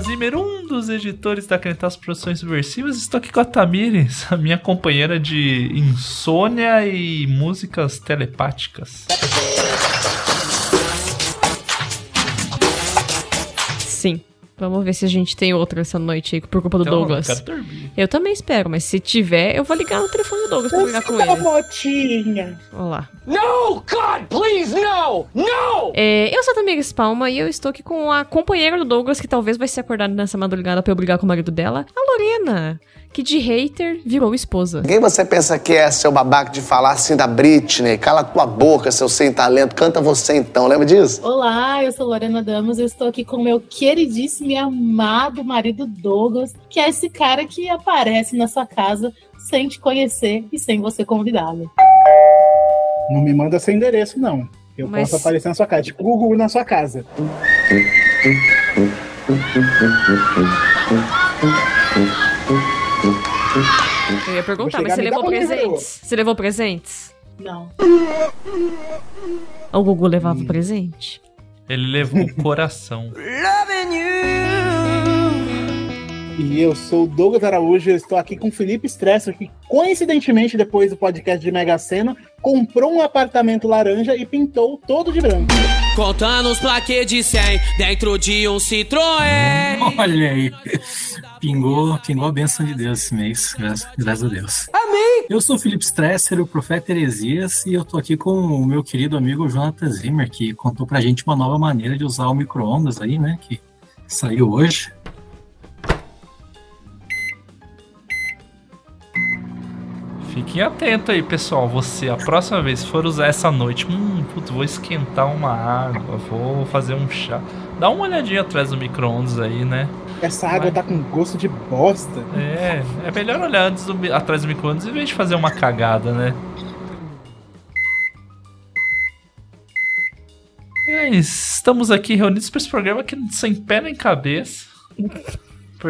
Zimmer, um dos editores da Crentaço Produções Subversivas. Estou aqui com a Tamires, a minha companheira de insônia e músicas telepáticas. Sim. Vamos ver se a gente tem outra essa noite aí por culpa do Então, Douglas. Eu quero dormir. Eu também espero, mas se tiver, eu vou ligar no telefone do Douglas pra brigar com ele. motinha. Vamos lá. No, God, please, no! No! É, eu sou a Tamires Palma e eu estou aqui com a companheira do Douglas, que talvez vai ser acordada nessa madrugada pra eu brigar com o marido dela, a Lorena, que de hater virou esposa. Quem você pensa que é seu babaca de falar assim da Britney? Cala tua boca, seu sem talento. Canta você então, lembra disso? Olá, eu sou Lorena Damos, eu estou aqui com meu queridíssimo e amado marido Douglas, que é esse cara que aparece na sua casa sem te conhecer e sem você convidá-lo. Não me manda seu endereço, não. Eu Mas- posso aparecer na sua casa, tipo Gugu na sua casa. Eu ia perguntar, mas você levou presentes? Você levou presentes? Não. O Gugu levava presente? Ele levou o coração. E eu sou o Douglas Araújo, eu estou aqui com o Felipe Stresser, que coincidentemente, depois do podcast de Mega Sena, comprou um apartamento laranja e pintou todo de branco. Contando os plaquês de 100 dentro de um Citroën. Olha aí. Pingou, pingou a benção de Deus esse mês, graças, graças a Deus. Amém! Eu sou o Felipe Stresser, o Profeta Heresias, e eu tô aqui com o meu querido amigo Jonathan Zimmer, que contou pra gente uma nova maneira de usar o micro-ondas aí, né? Que saiu hoje. Fiquem atentos aí, pessoal. Você, a próxima vez que for usar essa noite, hum, putz, vou esquentar uma água, vou fazer um chá. Dá uma olhadinha atrás do micro-ondas aí, né? Essa água tá com gosto de bosta. É, é melhor olhar antes do, atrás do micro-ondas em vez de fazer uma cagada, né? E é isso. Estamos aqui reunidos para esse programa que sem pé nem cabeça.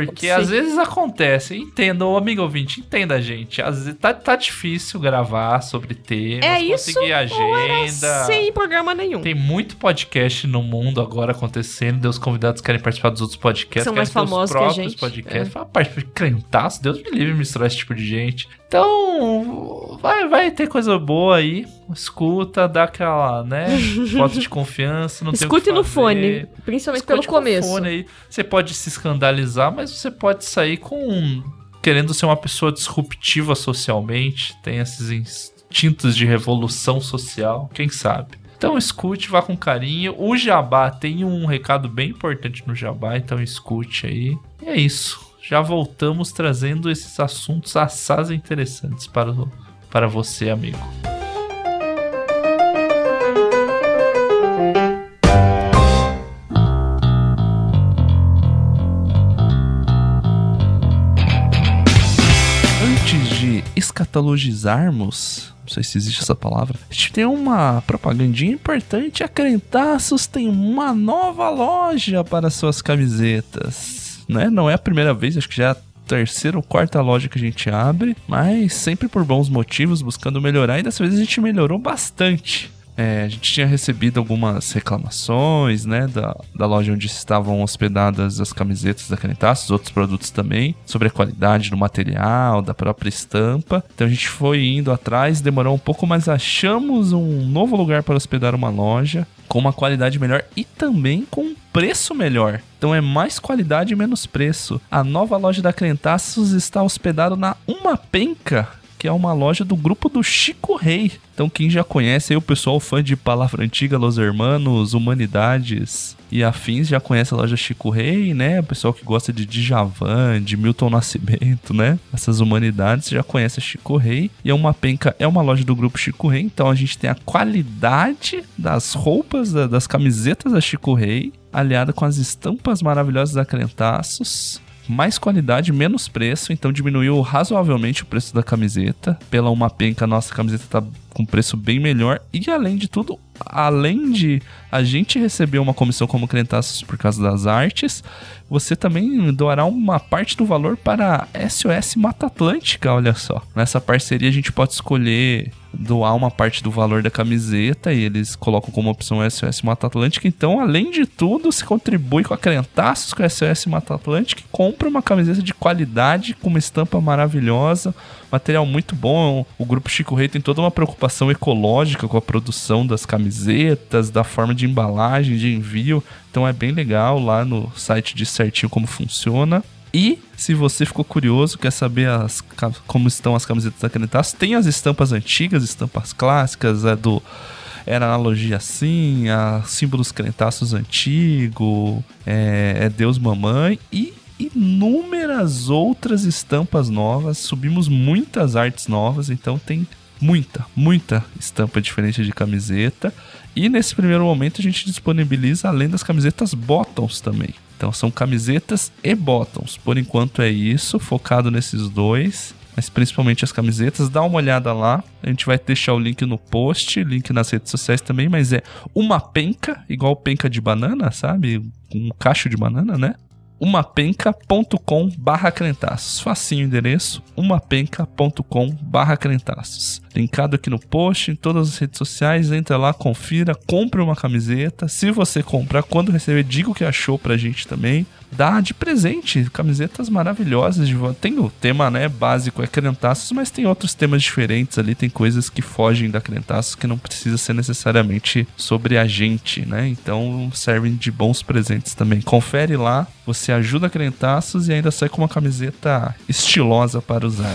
Porque Sim. às vezes acontece, entenda, ô amigo ouvinte, entenda a gente. Às vezes tá, tá difícil gravar sobre temas, É isso conseguir era agenda. sem programa nenhum. Tem muito podcast no mundo agora acontecendo. Deus convidados querem participar dos outros podcasts. São mais famosos que a gente. podcasts. Fala, parte crentaço, Deus me livre misturar esse tipo de gente. Então, vai, vai ter coisa boa aí. Escuta, dá aquela, né? Foto de confiança. Não Escute no fone, principalmente Escute pelo com começo. fone aí. Você pode se escandalizar, mas você pode sair com. querendo ser uma pessoa disruptiva socialmente. Tem esses instintos de revolução social. Quem sabe? Então escute, vá com carinho. O Jabá tem um recado bem importante no Jabá, então escute aí. E é isso. Já voltamos trazendo esses assuntos assaz interessantes para, para você, amigo. Antes de escatologizarmos, não sei se existe essa palavra, a gente tem uma propagandinha importante. A Crentaços tem uma nova loja para suas camisetas. Né? Não é a primeira vez, acho que já é a terceira ou quarta loja que a gente abre, mas sempre por bons motivos, buscando melhorar, e dessa vez a gente melhorou bastante. É, a gente tinha recebido algumas reclamações, né, da, da loja onde estavam hospedadas as camisetas da Canetaços, outros produtos também, sobre a qualidade do material, da própria estampa. Então a gente foi indo atrás, demorou um pouco, mas achamos um novo lugar para hospedar uma loja com uma qualidade melhor e também com um preço melhor. Então é mais qualidade e menos preço. A nova loja da Crentaços está hospedada na Uma Penca, que é uma loja do grupo do Chico Rei. Então quem já conhece aí o pessoal fã de Palavra Antiga, Los Hermanos, Humanidades e afins já conhece a loja Chico Rei, né? O pessoal que gosta de Djavan, de Milton Nascimento, né? Essas humanidades já conhece a Chico Rei. E a Uma Penca é uma loja do grupo Chico Rei, então a gente tem a qualidade das roupas, da- das camisetas da Chico Rei, aliada com as estampas maravilhosas da Crentaços mais qualidade, menos preço, então diminuiu razoavelmente o preço da camiseta. Pela uma penca, a nossa camiseta tá com preço bem melhor. E além de tudo, além de a gente receber uma comissão como Crentaços por causa das artes, você também doará uma parte do valor para a SOS Mata Atlântica, olha só. Nessa parceria a gente pode escolher doar uma parte do valor da camiseta e eles colocam como opção SOS Mata Atlântica. Então, além de tudo, se contribui com a Crentaços, com SOS Mata Atlântica e compra uma camiseta de qualidade com uma estampa maravilhosa, material muito bom. O grupo Chico Rei tem toda uma preocupação ecológica com a produção das camisetas, da forma de embalagem, de envio. Então é bem legal lá no site de certinho como funciona. E se você ficou curioso, quer saber as, como estão as camisetas da Canetaço, tem as estampas antigas, estampas clássicas, é do era analogia assim, a símbolos crentaços antigo, é, é Deus Mamãe e inúmeras outras estampas novas. Subimos muitas artes novas, então tem muita, muita estampa diferente de camiseta. E nesse primeiro momento a gente disponibiliza além das camisetas bottoms também. Então são camisetas e bottoms. Por enquanto é isso, focado nesses dois. Mas principalmente as camisetas, dá uma olhada lá. A gente vai deixar o link no post, link nas redes sociais também, mas é uma penca, igual penca de banana, sabe? Um cacho de banana, né? umapenca.com barra crentaços. Facinho o endereço, umapenca.com barra crentaços. Linkado aqui no post, em todas as redes sociais, entra lá, confira, compre uma camiseta. Se você comprar, quando receber, diga o que achou pra gente também. Dá de presente, camisetas maravilhosas. De... Tem o tema né, básico, é crentaços, mas tem outros temas diferentes ali. Tem coisas que fogem da crentaços que não precisa ser necessariamente sobre a gente, né? Então servem de bons presentes também. Confere lá, você ajuda a crentaços e ainda sai com uma camiseta estilosa para usar.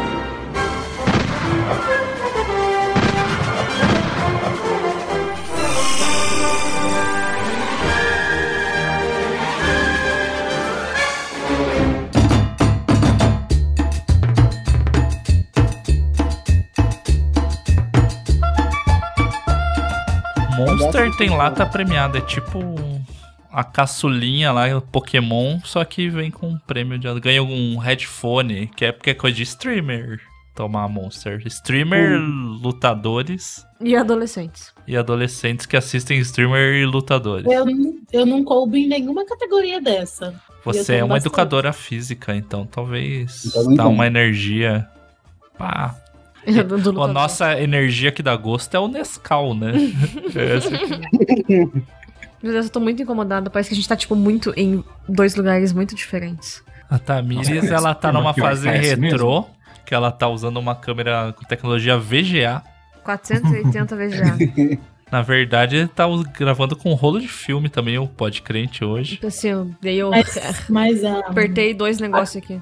Monster tem lata premiada, é tipo a caçulinha lá, o Pokémon, só que vem com um prêmio de. Ganha um headphone, que é porque é coisa de streamer. Tomar Monster. Streamer, lutadores E adolescentes. e adolescentes que assistem streamer e lutadores. Eu, não- eu não coubo em nenhuma categoria dessa. Você é uma bastante. educadora física, então talvez Então dá uma energia. Pá. Do- do A nossa energia que dá gosto é o Nescau, né? Essa aqui. Meu Deus, eu tô muito incomodada. Parece que a gente tá, tipo, muito em dois lugares muito diferentes. A Tamires, Nossa, ela tá numa fase retrô, que ela tá usando uma câmera com tecnologia VGA. 480 VGA. Na verdade, tá us- gravando com um rolo de filme também, o Podcrente hoje. Assim, daí eu Mas, mas ah, apertei dois negócios aqui.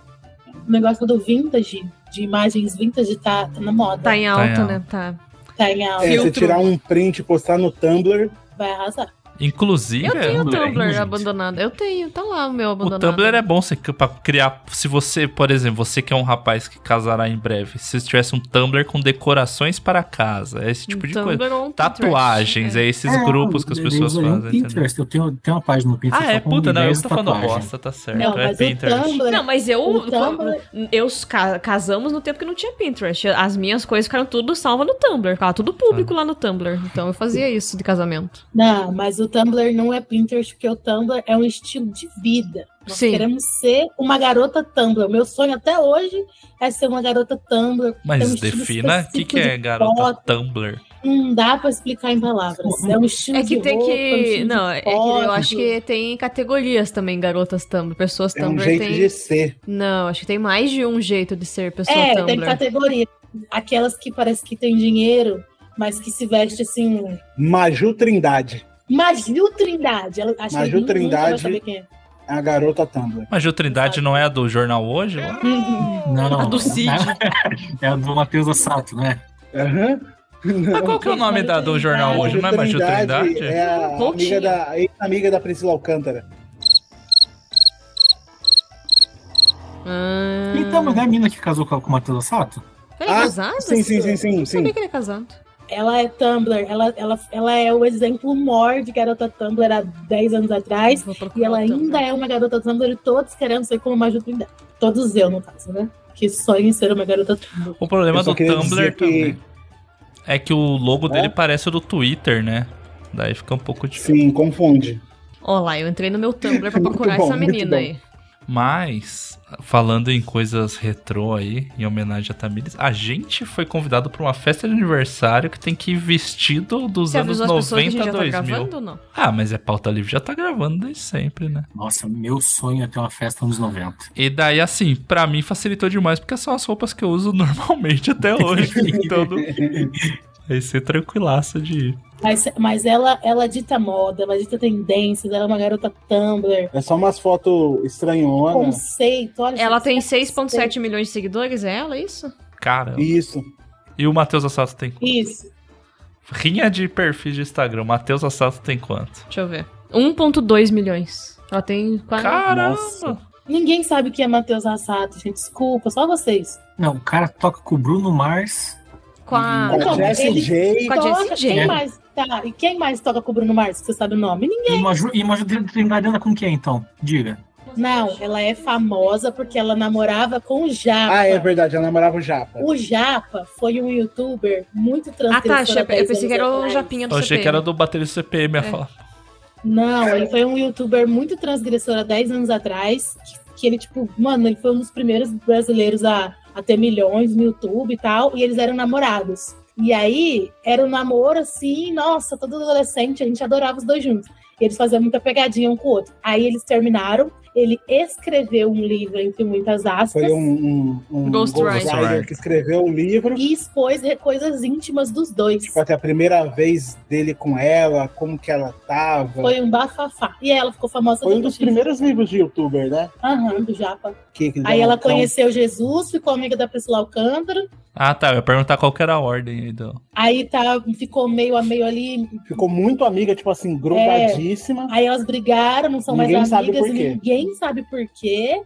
o negócio do vintage, de imagens vintage, tá, tá na moda. Tá em em alta, alta. né? Tá. Tá em alta. É, você tirar um print e postar no Tumblr. Vai arrasar. Inclusive, Eu tenho o Tumblr gente. abandonado. Eu tenho, tá lá o meu o abandonado. Tumblr é bom você, pra criar. Se você, por exemplo, você que é um rapaz que casará em breve, se você tivesse um Tumblr com decorações para casa, é esse tipo de Tumblr coisa. ou um Tatuagens, Pinterest, é esses grupos que as pessoas fazem. entendeu? Pinterest, eu tenho, tenho uma página no Pinterest. Ah, é puta, não, eu tô falando tatuagem. bosta, tá certo. Não, é mas Pinterest. o Tumblr. Não, mas eu, O Tumblr- eu ca- casamos no tempo que não tinha Pinterest. As minhas coisas ficaram tudo salva no Tumblr. Ficava tudo público lá no Tumblr. Então eu fazia isso de casamento. Não, mas o Tumblr não é Pinterest, porque o Tumblr é um estilo de vida. Nós Sim. queremos ser uma garota Tumblr. O meu sonho até hoje é ser uma garota Tumblr. um Mas estilo defina o que, que é garota foto. Tumblr. Não dá pra explicar em palavras. É um estilo É que de tem roupa, um que. de Não, é que eu acho que tem categorias também, garotas Tumblr. Pessoas É um Tumblr jeito tem. de ser. Não, acho que tem mais de um jeito de ser pessoa É, Tumblr. tem categoria. Aquelas que parece que tem dinheiro, mas que se veste assim. Maju Trindade, Maju Trindade. Ela, acho Maju que vai Trindade. quem é. a garota Tumblr. Mas Gil Trindade não é a do jornal hoje? lá? Não, não. A do Cid. É a do Matheus Assato, né? Aham. Mas qual que é o nome da, do jornal Maju hoje? Não é Maju Trindade? É a amiga da, ex-amiga da Priscila Alcântara. Ah, Então, mas não é a mina que casou com o Matheus Assato? Ele é Ah, casado? Sim, sim, sim, sim, Não sabia sim. que ele é casado. Ela é Tumblr. Ela, ela, ela é o exemplo maior de garota Tumblr há 10 anos atrás. E ela ainda é uma garota Tumblr e todos queremos ser como Maju Trindade. Todos eu, no caso, né? Que sonho em ser uma garota Tumblr. O problema do Tumblr dizer que- também é que o logo É? dele parece o do Twitter, né? Daí fica um pouco difícil. Sim, confunde. Ó lá, eu entrei no meu Tumblr pra procurar bom, essa menina bom. aí. Mas, falando em coisas retrô aí, em homenagem a Tamires, a gente foi convidado pra uma festa de aniversário que tem que ir vestido dos Você anos avisou as pessoas que a 90 gente já tá 2000. gravando ou não? Ah, mas é pauta livre, já tá gravando desde sempre, né? Nossa, meu sonho é ter uma festa nos 90. E daí, assim, pra mim facilitou demais, porque são as roupas que eu uso normalmente até hoje. então, vai ser tranquilaço de ir. Mas, mas ela, ela dita moda, ela dita tendências, ela é uma garota Tumblr. É só umas fotos estranhonas. Conceito, olha Ela tem conceito. 6,7 milhões de seguidores, é ela, isso? Cara, Isso. e o Matheus Assato tem quanto? Isso. Rinha de perfis de Instagram, o Matheus Assato tem quanto? Deixa eu ver. 1,2 milhões. Ela tem quase. Caramba! Nossa. Ninguém sabe o que é Matheus Assato, gente. Desculpa, só vocês. Não, o cara toca com o Bruno Mars. Com a. Com a Jessie ele J. Com a Jessie J. Quem mais, tá, e quem mais toca com o Bruno Mars, que você sabe o nome? Ninguém. E e Trindade anda com quem, então? Diga. Não, ela é famosa porque ela namorava com o Japa. Ah, é verdade, ela namorava o Japa. O Japa foi um youtuber muito Ah, transgressor. tá. achei- há 10 Eu pensei que era o. Japinha do Eu achei CPM. que era do baterista CPM a É. falar. Não, ele foi um youtuber muito transgressor há 10 anos atrás. Que, que ele, tipo, mano, ele foi um dos primeiros brasileiros a, a ter milhões no YouTube e tal. E eles eram namorados. E aí, era um namoro assim, nossa, todo adolescente, a gente adorava os dois juntos. E eles faziam muita pegadinha um com o outro. Aí eles terminaram. Ele escreveu um livro, entre muitas aspas. Foi um, um, um Ghostwriter. que escreveu o livro. E expôs coisas íntimas dos dois. Tipo, até a primeira vez dele com ela, como que ela tava. Foi, Foi um bafafá. E ela ficou famosa um depois dos disso. primeiros livros de youtuber, né? Aham, do Japa. Que, que Aí ela então, conheceu Jesus, ficou amiga da Priscila Alcântara. Ah, tá. Eu ia perguntar qual que era a ordem aí do. Aí tá, ficou meio a meio ali. Ficou muito amiga, tipo assim, grudadíssima. Aí elas brigaram, não são Ninguém mais sabe amigas por e quê. ninguém sabe por quê.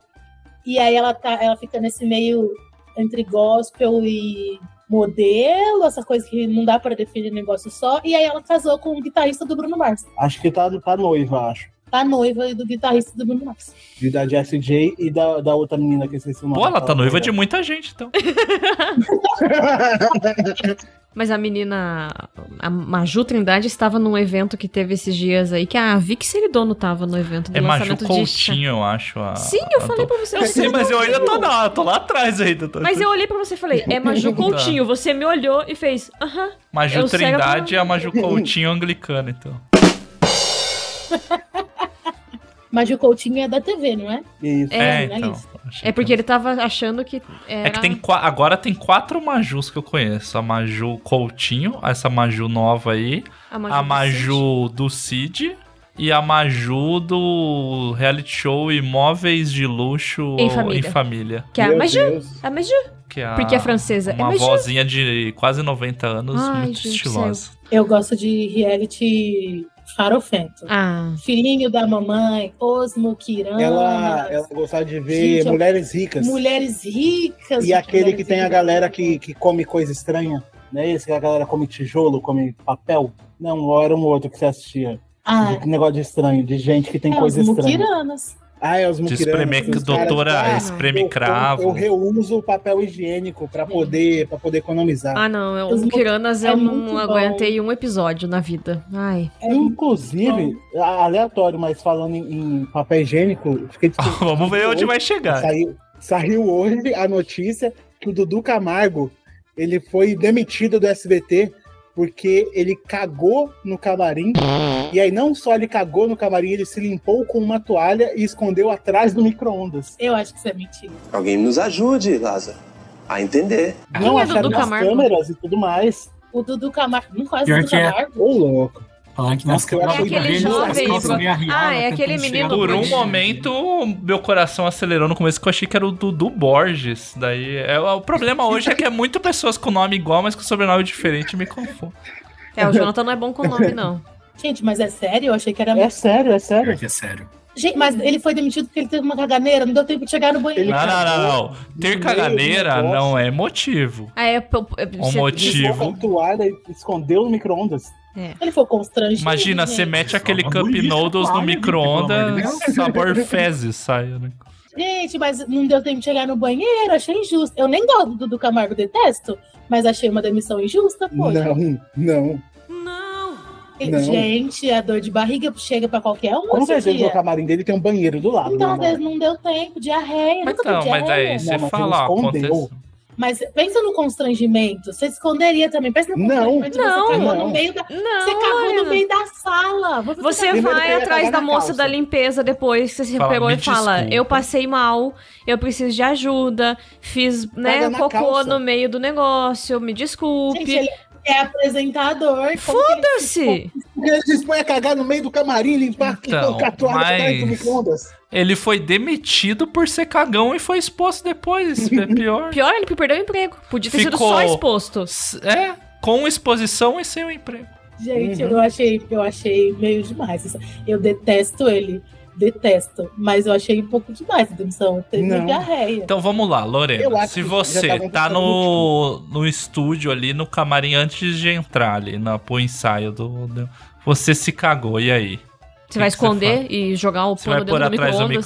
E aí ela tá, ela fica nesse meio entre gospel e modelo, essa coisa que não dá pra definir negócio só. E aí ela casou com o guitarrista do Bruno Mars. Acho que tá, tá noiva, acho. Tá noiva do guitarrista do Bruno Mars. E da Jessie J e da, da outra menina que eu esqueci o nome. Pô, ela tá noiva de mulher. muita gente, então. Mas a menina, a Maju Trindade, estava num evento que teve esses dias aí, que a Vicky Seridono tava no evento do É Maju lançamento de... Coutinho, eu acho. A, Sim, eu a falei do- pra você. Eu sei, não mas eu ainda tô, na, tô lá atrás ainda. Tô... Mas eu olhei pra você e falei, é Maju Coutinho. Você me olhou e fez, aham. Maju eu sei Trindade a- e a Maju Coutinho anglicana, então. Mas o Coutinho é da TV, não é? Isso. É, É, então. isso. achei É porque que- ele tava achando que era... É que tem agora tem quatro Majus que eu conheço. A Maju Coutinho, essa Maju nova aí, a Maju. a do Maju do Cid e a Maju do reality show Imóveis de Luxo Em Família. em Família. Que é a Maju. Deus. A Maju. Que é a- Porque é francesa. É Uma Maju. vozinha de quase 90 anos, Ai, muito gente estilosa. Eu gosto de reality farofento. Ah, Filhinho da mamãe, Osmo Kirana. Ela, ela gostava de ver Gente, mulheres ricas. Mulheres ricas. E gente, aquele que tem a ricas. galera que, que come coisa estranha. Não é esse que a galera come tijolo, come papel? Não, era um outro que você assistia. Ah, De negócio de estranho, de gente que tem é, coisa os estranha. Mukiranas. Ah, é os De muquiranos. caras, doutora, ah, espreme eu- cravo. Eu, eu reuso o papel higiênico pra poder, pra poder economizar. ah não. Eu, Os é eu muito não bom. aguentei um episódio na vida. Ai. É Inclusive, a- aleatório, mas falando em, em papel higiênico, fiquei Vamos ver onde hoje- vai chegar. Saiu, saiu hoje a notícia que o Dudu Camargo ele foi demitido do SBT porque ele cagou no camarim. E aí não só ele cagou no camarim, ele se limpou com uma toalha e escondeu atrás do micro-ondas. Eu acho que isso é mentira. Alguém nos ajude, Lázaro, a entender. Não é acharam Dudu nas Camargo? câmeras e tudo mais. O Dudu Camargo. Não o Pior Dudu é. Camargo? Ô, louco. Falando que nas Nossa, eu câmeras achei do aquele vídeo, as jovem, meio arriadas, Ah, é aquele menino Por um momento, meu coração acelerou no começo que eu achei que era o Dudu Borges. Daí, é, o problema hoje é que é muito pessoas com nome igual, mas com sobrenome diferente me confundo. É, o Jonathan não é bom com nome, não. Gente, mas é sério? Eu achei que era. É sério, é sério. que é sério. Gente, mas ele foi demitido porque ele teve uma caganeira, não deu tempo de chegar no banheiro. Não, não, não, não. Ter caganeira não é motivo. Ah, é... p- p- O você- motivo. E escondeu no micro-ondas. Ele foi constrangido. Imagina, gente. você mete aquele Cup Noodles no de micro-ondas, sabor fezes sai, né? Gente, mas não deu tempo de chegar no banheiro, achei injusto. Eu nem gosto do Dudu Camargo, detesto, mas achei uma demissão injusta, pô. Não, não. não. Gente, a dor de barriga chega pra qualquer um. Com certeza dia. no camarim dele tem um banheiro do lado. Então, né, às vezes não deu tempo, diarreia. nunca Então, tive mas aí você Não, mas fala, aconteceu. Mas pensa no constrangimento. Você esconderia também. Pensa no Não. constrangimento. Não. Você cagou Não. no meio da. Não, Você cagou no meio da sala. Você Você Primeiro que vai atrás da moça calça. da limpeza depois que você se Fala, "Me e fala: desculpa." Eu passei mal, eu preciso de ajuda, fiz né, cocô calça. no meio do negócio, me desculpe. Gente, ele é apresentador. ele- Foda-se! Ele dispõe a cagar no meio do camarim, limpar Então, e colocar a toalha atrás do mas- micro-ondas. Ele foi demitido por ser cagão e foi exposto depois. Isso é pior. Pior, ele perdeu o emprego. Podia ter sido Ficou- só exposto. É, com exposição e sem o emprego. Gente, Uhum. eu achei, eu achei meio demais. Eu detesto ele. Detesto. Mas eu achei um pouco demais a demissão. Teve Não. diarreia. Então vamos lá, Lorena. Se que você tá no, no estúdio ali, no camarim, antes de entrar ali na, pro ensaio do, do- Você se cagou, e aí? Você vai que que esconder e jogar o Você vai pano pôr dentro do atrás do micro-ondas.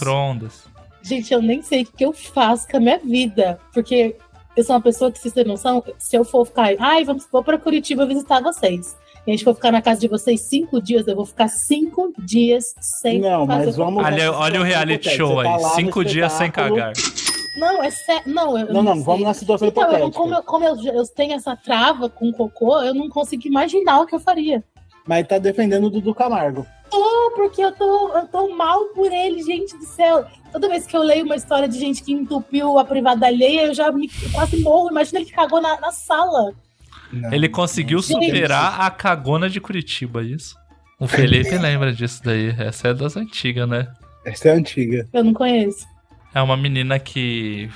micro-ondas? Gente, eu nem sei o que eu faço com a minha vida. Porque eu sou uma pessoa que, se vocês não são, se eu for ficar, ai, vamos, vou pra Curitiba visitar vocês. E a gente for ficar na casa de vocês cinco dias, eu vou ficar cinco dias sem Não, fazer mas vamos. Olha, olha o reality show tá aí. no Cinco dias sem cagar. Não, é sério. Não, eu Não, não, sei. vamos na situação Então, eu, não- hipotética. como, eu, como eu, eu tenho essa trava com cocô, eu não consigo imaginar o que eu faria. Mas tá defendendo o Dudu Camargo. Tô, porque eu tô, eu tô mal por ele, gente do céu. Toda vez que eu leio uma história de gente que entupiu a privada alheia, eu já me, eu quase morro. Imagina ele que cagou na, na sala. Não. Ele conseguiu Gente. superar a cagona de Curitiba, isso? O Felipe lembra disso daí. Essa é das antigas, né? Essa é antiga. Eu não conheço. É uma menina que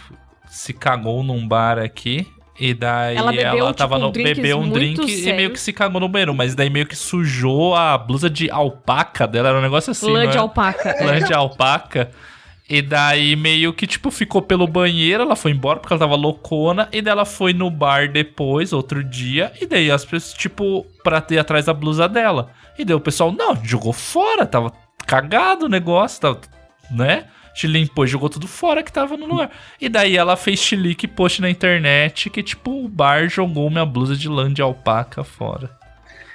se cagou num bar aqui. E daí Ela ela, bebeu, tava tipo, no drinks bebeu um drink e meio que se cagou no banheiro, mas daí meio que sujou a blusa de alpaca dela, era um negócio assim, Lã não de é? alpaca. lã de alpaca. E daí meio que, tipo, ficou pelo banheiro, ela foi embora porque ela tava loucona, e daí ela foi no bar depois, outro dia, e daí as pessoas, tipo, pra ter atrás da blusa dela. E daí o pessoal, não, jogou fora, tava cagado o negócio, tava, né? Te limpou jogou tudo fora que tava no lugar. E daí ela fez chilique post na internet que, tipo, o bar jogou minha blusa de lã de alpaca fora.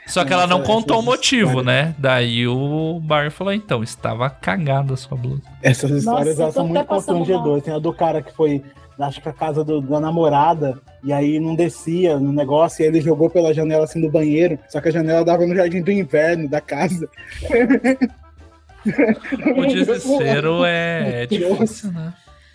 Só que ela não contou o motivo, né? Daí o bar falou, então, estava cagada a sua blusa. Essas histórias Nossa, são até muito passando constrangedoras. Tem a do cara que foi, acho que a casa do- da namorada, e aí não descia no negócio, e ele jogou pela janela assim do banheiro, só que a janela dava no jardim do inverno da casa. O desespero é, é difícil, né?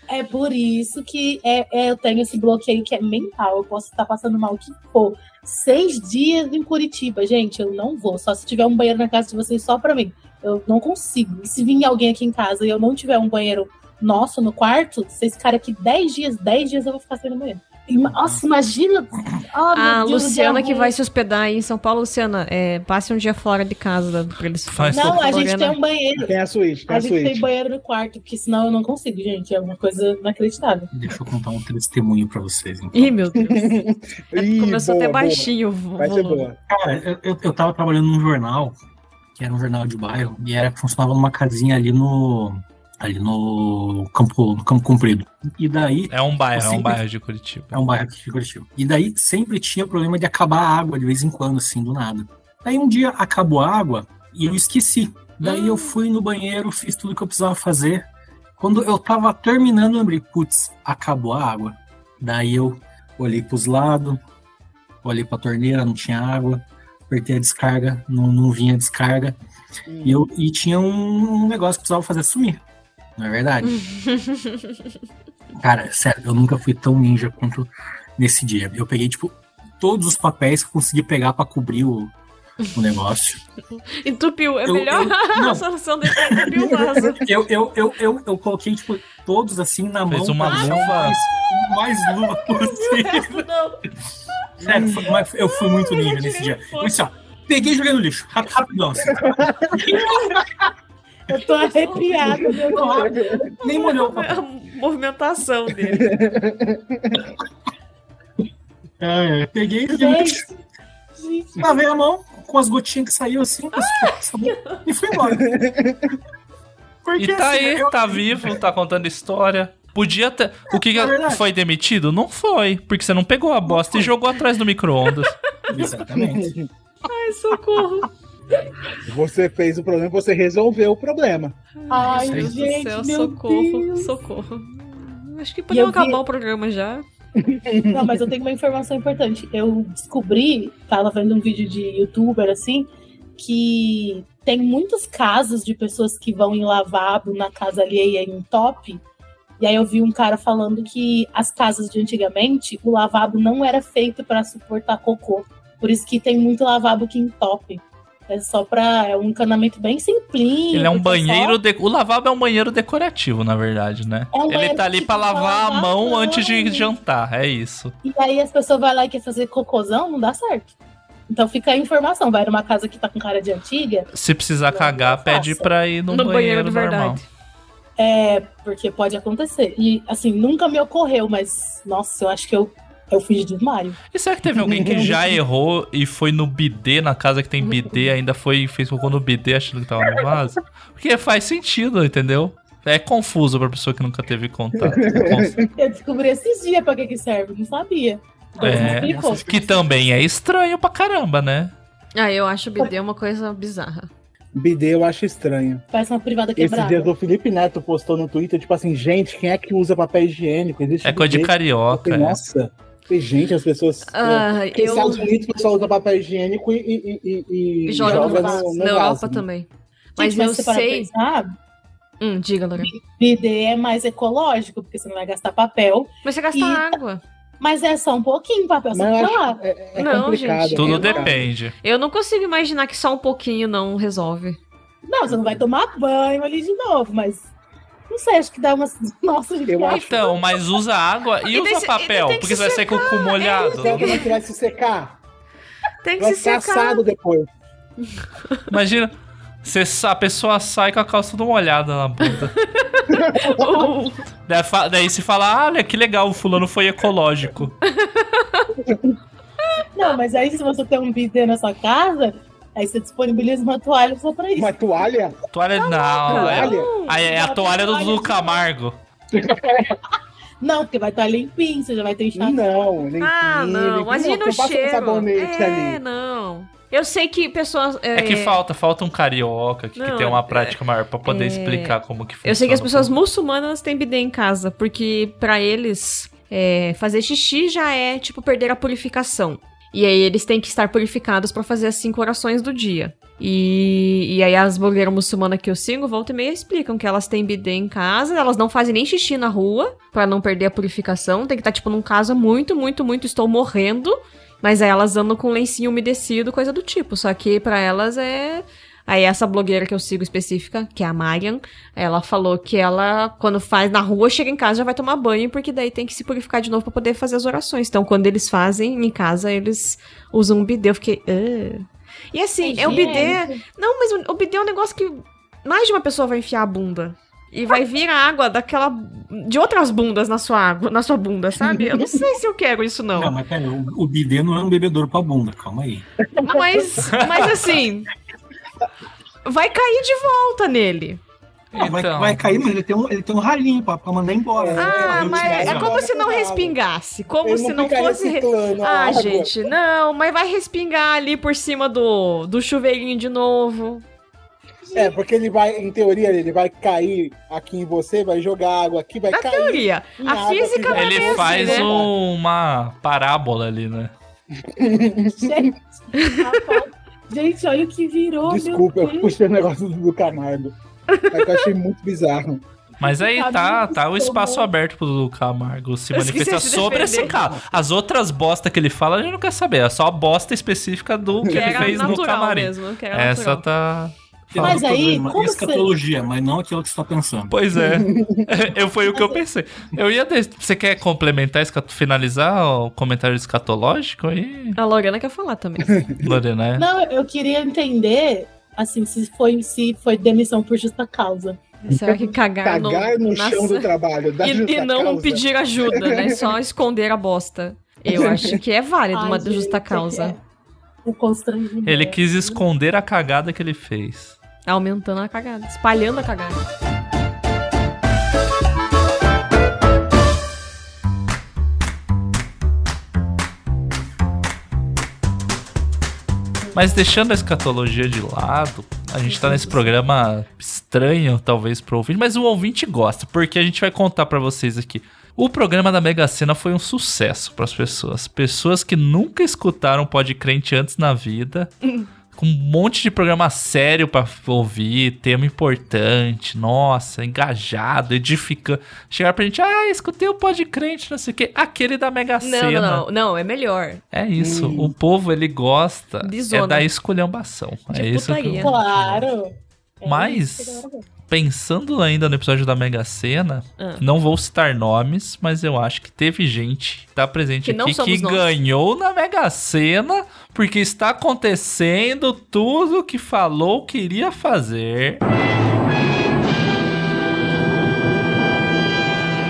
É por isso que é, é, eu tenho esse bloqueio que é mental. Eu posso estar passando mal o que for. Seis dias em Curitiba, gente, eu não vou. Só se tiver um banheiro na casa de vocês só pra mim. Eu não consigo. E se vir alguém aqui em casa e eu não tiver um banheiro nosso no quarto, vocês ficarem aqui dez dias, dez dias eu vou ficar sem banheiro. Nossa, imagina. Oh, A Deus, Luciana que vai se hospedar aí em São Paulo, Luciana, é, passe um dia fora de casa pra eles Faz Não, a gente tem um banheiro. Tem a suíte, tem A a gente tem banheiro no quarto, porque senão eu não consigo, gente. É uma coisa inacreditável. Deixa eu contar um testemunho pra vocês. Então. Ih, meu Deus. Ih, Começou boa, até boa. baixinho o Vai ser boa. Cara, eu, eu, eu tava trabalhando num jornal, que era um jornal de bairro, e era, funcionava numa casinha ali no. Ali no Campo, no campo Comprido. E daí. É um bairro, é um Sempre- bairro de Curitiba. É um bairro de Curitiba. E daí sempre tinha problema de acabar a água de vez em quando, assim, do nada. Daí um dia acabou a água e eu esqueci. Daí eu fui no banheiro, fiz tudo que eu precisava fazer. Quando eu tava terminando, eu lembrei, putz, acabou a água. Daí eu olhei pros lados, olhei pra torneira, não tinha água. Apertei a descarga, não, não vinha descarga. E, eu, e tinha um, um negócio que precisava fazer sumir. Não é verdade? Cara, sério, eu nunca fui tão ninja quanto nesse dia. Eu peguei, tipo, todos os papéis que eu consegui pegar pra cobrir o, o negócio. Entupiu. É Eu- melhor eu- não. a solução dele é entupir o vaso. Eu, eu, eu, eu, eu coloquei, tipo, todos assim na Fez mão. uma pra deixar luva. mais, luva possível. Não. Sério, foi- mas eu fui muito ninja nesse dia. Eu disse, ó, peguei e joguei no lixo. rap- Rapidão, assim. Eu tô arrepiada, meu Deus. Nem molhou a movimentação dele. É, peguei e Lavei a mão com as gotinhas que saiu assim, sabão, e fui embora. Porque, E tá assim, aí, eu- tá vivo, tá contando história. Podia ter. O que É verdade. foi demitido? Não foi. Porque você não pegou a bosta e jogou atrás do micro-ondas. Exatamente. Ai, socorro. Você fez o problema, você resolveu o problema. Ai, Meu Deus gente, do céu, meu socorro, Deus. socorro. Acho que podemos eu vi- acabar o programa já. Não, mas eu tenho uma informação importante. Eu descobri, tava vendo um vídeo de youtuber assim, que tem muitos casos de pessoas que vão em lavabo na casa alheia em top. E aí eu vi um cara falando que as casas de antigamente, o lavabo não era feito para suportar cocô. Por isso que tem muito lavabo que entope. É só pra. É um encanamento bem simplinho. Ele é um só- banheiro. de- O lavabo é um banheiro decorativo, na verdade, né? É um Ele tá ali pra lavar a lavar mão a mão. antes de jantar. É isso. E aí as pessoas vão lá e querem fazer cocôzão, não dá certo. Então fica a informação, vai numa casa que tá com cara de antiga, Se precisar cagar, não pede pra ir num No banheiro, banheiro de verdade. normal. é, porque pode acontecer. E assim, nunca me ocorreu, mas nossa, eu acho que eu, eu de desmaio. E será que teve alguém que já errou e foi no bidê, na casa que tem bidê, ainda foi fez cocô no bidê achando que tava no vaso? Porque faz sentido, entendeu? É confuso pra pessoa que nunca teve contato. Eu descobri esses dias pra que que serve, não sabia. É, explicou. que também é estranho pra caramba, né? Ah, eu acho o BD uma coisa bizarra. Bidê eu acho estranho. Parece uma privada quebrada. dias o Felipe Neto postou no Twitter, tipo assim, gente, quem é que usa papel higiênico? Existe É coisa de carioca. Falei, é. Nossa, gente, as pessoas. Ah, nos eu- Estados Unidos o pessoal usa papel higiênico e, e, e, e- E joga, no vaso. no Na Europa vaso, né? também. Gente, Mas eu você sei. pensar, Hum, diga, Lorena. bidê é mais ecológico, porque você não vai gastar papel. Mas você gasta E- água. Mas é só um pouquinho papel, Mas lá. acho, é, é Não, complicado. gente. é Tudo depende. Eu não consigo imaginar que só um pouquinho não resolve. Não, você não vai tomar banho ali de novo, mas. Não sei, acho que dá umas. Nossa, gente, Eu acho- Então, mas usa água e, E usa tem que- papel, e tem que porque se você vai sair com o cu molhado. Então, como é que vai se secar? Tem que Vai se ficar secar. assado depois. Imagina, você, a pessoa sai com a calça toda molhada na bunda. daí, fa- daí se fala, ah, olha que legal, o fulano foi ecológico. Não, mas aí se você tem um bidê na sua casa, aí você disponibiliza uma toalha só pra isso. Uma toalha? Toalha não, é, Toalha? aí é a toalha do Dudu Camargo. Não, porque vai estar limpinho, você já vai ter enxaguado. Não, nem Ah, não. Imagina o Você passa um cheiro. sabonete É, ali. não. Eu sei que pessoas. É que falta, falta um carioca que, que Não, tem uma é- prática maior pra poder é- explicar como que funciona. Eu sei que as pessoas muçulmanas têm bidê em casa, porque pra eles é, fazer xixi já é tipo perder a purificação. E aí eles têm que estar purificados pra fazer as cinco orações do dia. E, e aí as blogueiras muçulmanas que eu sigo, volta e meia, explicam que elas têm bidê em casa, elas não fazem nem xixi na rua pra não perder a purificação. Tem que estar, tipo, num caso muito, muito, muito, estou morrendo. Mas aí elas andam com lencinho umedecido, coisa do tipo. Só que pra elas é. Aí essa blogueira que eu sigo específica, que é a Marian, ela falou que ela, quando faz na rua, chega em casa já vai tomar banho, porque daí tem que se purificar de novo pra poder fazer as orações. Então, quando eles fazem em casa, eles usam um bidê. Eu fiquei. E assim, é o bidê. Não, mas o, o bidê é um negócio que mais de uma pessoa vai enfiar a bunda. E vai vir a água daquela. de outras bundas na sua água, na sua bunda, sabe? Eu não sei se eu quero isso, não. Não, mas pera, o, o bidê não é um bebedouro pra bunda, calma aí. Mas, mas assim. Vai cair de volta nele. Não, vai, Então. vai cair, mas ele tem um, ele tem um ralinho pra, pra mandar embora. Ah, Pra mas é como se não respingasse. Como Ele se não não fosse. a Ah, água. gente, não, mas vai respingar ali por cima do, do chuveirinho de novo. É, porque ele vai, em teoria, ele vai cair aqui em você, vai jogar água aqui, vai Na cair. teoria. em A água física vai Ele ser faz assim, né? um- uma parábola ali, né? Gente, rapaz, gente, olha o que virou. Desculpa, meu eu puxei o negócio do Camargo. É que eu achei muito bizarro. Mas aí tá, Caminho tá o espaço aberto pro Dudu Camargo se manifestar sobre esse carro. As outras bosta que ele fala, a gente não quer saber. É só a bosta específica do que, Que ele fez no camarim. mesmo. Essa natural. tá. Mas aí, como escatologia, mas não aquilo que você tá pensando. Pois é. eu, foi o que eu pensei. Eu ia. des- Você quer complementar, finalizar o comentário escatológico aí, A Lorena quer falar também. Lorena? é? Não, eu queria entender, assim, se foi, se foi demissão por justa causa. Será que cagar, Cagar no na- chão do trabalho. Da e, justa e não causa. pedir ajuda, né? Só esconder a bosta. Eu acho que é válido Ai, uma gente, justa é causa. é O constrangimento. Ele quis esconder a cagada que ele fez. Aumentando a cagada, espalhando a cagada. Mas deixando a escatologia de lado, a gente tá nesse programa estranho, talvez, pro ouvinte, mas o ouvinte gosta, porque a gente vai contar para vocês aqui. O programa da Mega Sena foi um sucesso para as pessoas. Pessoas que nunca escutaram Pode Crente antes na vida. Com um monte de programa sério pra ouvir, tema importante, nossa, engajado, edificante. Chegar pra gente, ah, escutei o Pode Crente, não sei o quê. Aquele da Mega Não, Sena. não, não, não, é melhor. É isso, o povo ele gosta De é da esculhambação. De é isso que putaria. eu- Claro. É Mas- Pensando ainda no episódio da Mega Sena, Ah. não vou citar nomes, mas eu acho que teve gente que tá presente Que aqui que nós. ganhou na Mega Sena porque está acontecendo tudo que falou que iria fazer.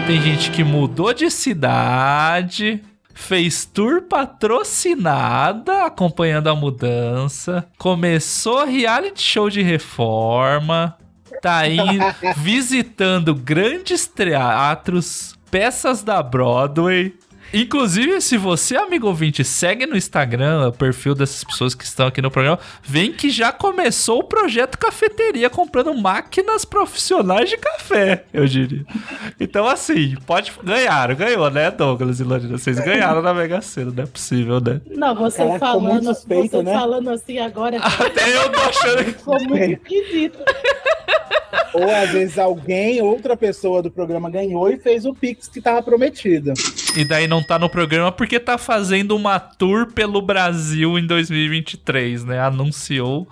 Tem gente que mudou de cidade, fez tour patrocinada acompanhando a mudança, começou reality show de reforma, tá indo visitando grandes teatros, peças da Broadway. Inclusive, se você, amigo ouvinte, segue no Instagram o perfil dessas pessoas que estão aqui no programa, vem que já começou o projeto cafeteria comprando máquinas profissionais de café, eu diria. Então, assim, pode. Ganharam, ganhou, né, Douglas e Lorena? Vocês ganharam na Mega Sena, não é possível, né? Não, você falando, suspeita, você né? falando assim agora Até eu tô achando que. ficou muito esquisito. Ou às vezes alguém, outra pessoa do programa ganhou e fez o Pix que tava prometido. E daí não tá no programa porque tá fazendo uma tour pelo Brasil em 2023, né? Anunciou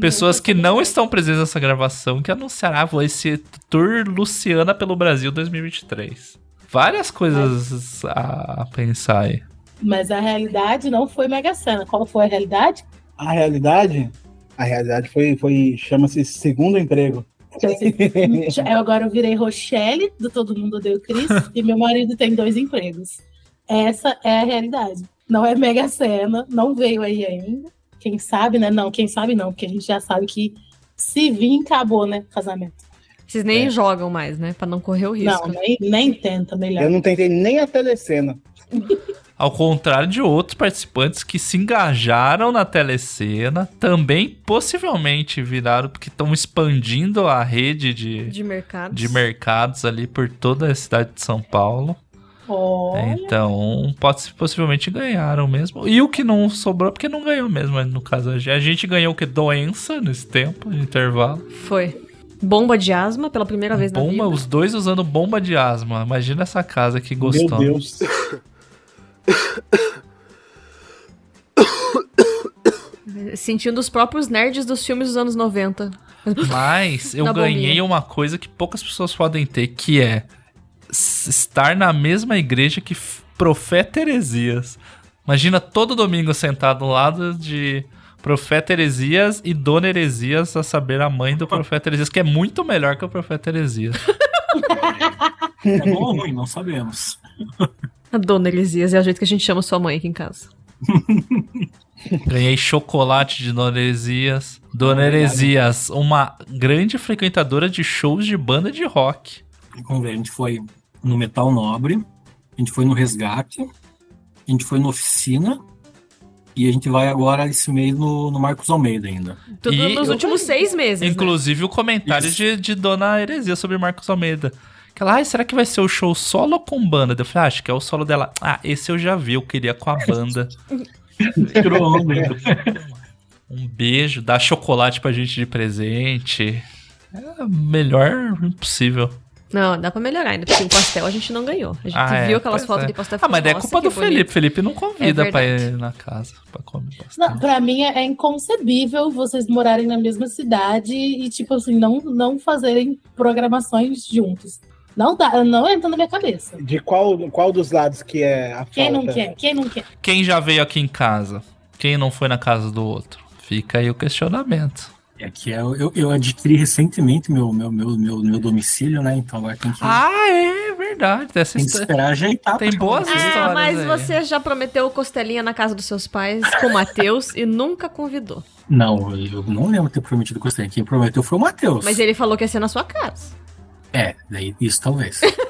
pessoas que não estão presentes nessa gravação que anunciaram ah, esse tour Luciana pelo Brasil 2023. Várias coisas a pensar aí. Mas a realidade não foi Mega Sena. Qual foi a realidade? A realidade, a realidade foi, foi chama-se segundo emprego. Eu agora eu virei Rochelle, do Todo Mundo Odeia o Chris, e meu marido tem dois empregos. Essa é a realidade. Não é Mega Sena, não veio aí ainda. Quem sabe, né? Não, quem sabe não, porque a gente já sabe que se vir, acabou, né? Casamento. Vocês nem É. jogam mais, né? Pra não correr o risco. Não, nem, nem tenta, melhor. Eu não tentei nem a telecena. Ao contrário de outros participantes que se engajaram na telecena, também possivelmente viraram, porque estão expandindo a rede de, De mercado. de mercados ali por toda a cidade de São Paulo. Olha, Então, pode, possivelmente ganharam mesmo. E o que não sobrou, porque não ganhou mesmo, mas no caso. A gente ganhou o que? Doença nesse tempo, de intervalo. Foi. Bomba de asma pela primeira vez na Bomba, vida. os dois usando bomba de asma. Imagina essa casa que gostou. Meu Deus. Sentindo os próprios nerds dos filmes dos anos 90. Mas eu Na ganhei bombinha. uma coisa que poucas pessoas podem ter, que é estar na mesma igreja que Profeta Heresias. Imagina todo domingo sentado ao lado de Profeta Heresias e Dona Heresias, a saber, a mãe do Profeta Heresias, que é muito melhor que o Profeta Heresias. É bom ou ruim? Não sabemos. A Dona Elisias é o jeito que a gente chama sua mãe aqui em casa. Ganhei chocolate de Dona Heresias. Dona Heresias, uma grande frequentadora de shows de banda de rock. Vamos ver, a gente foi no Metal Nobre, a gente foi no Resgate, a gente foi no Oficina, e a gente vai agora esse mês no, no Marcos Almeida ainda. Tudo E- nos últimos seis meses. né? Inclusive o comentário Isso. de, de Dona Heresia sobre Marcos Almeida. Que ela, ai, será que vai ser o show solo ou com banda? Eu falei, ah, acho que é o solo dela. Ah, esse eu já vi, eu queria com a banda. Tirou. Um beijo, dá chocolate pra gente de presente. É melhor impossível. Não, dá pra melhorar ainda, porque o pastel a gente não ganhou. A gente Ah, é, viu aquelas pois fotos é. de pastel e Ah, mas é culpa "Nossa, do que bonito." Felipe. Felipe não convida É pra ir na casa pra comer pastel. Não, pra mim é, é inconcebível vocês morarem na mesma cidade e, tipo assim, não, não fazerem programações juntos. Não dá, não entra na minha cabeça. De qual, qual dos lados que é a Quem não falta? quer? Quem não quer? Quem já veio aqui em casa? Quem não foi na casa do outro? Fica aí o questionamento. É que eu, eu, eu adquiri recentemente meu, meu, meu, meu, meu domicílio, né? Então agora tem que, Ah, é verdade. Essa tem que história- esperar ajeitar. Tem boas acontecer. histórias. Ah, mas aí. você já prometeu costelinha na casa dos seus pais com o Matheus e nunca convidou. Não, eu não lembro de ter prometido costelinha. Quem prometeu foi o Matheus. Mas ele falou que ia ser na sua casa. É, daí isso talvez.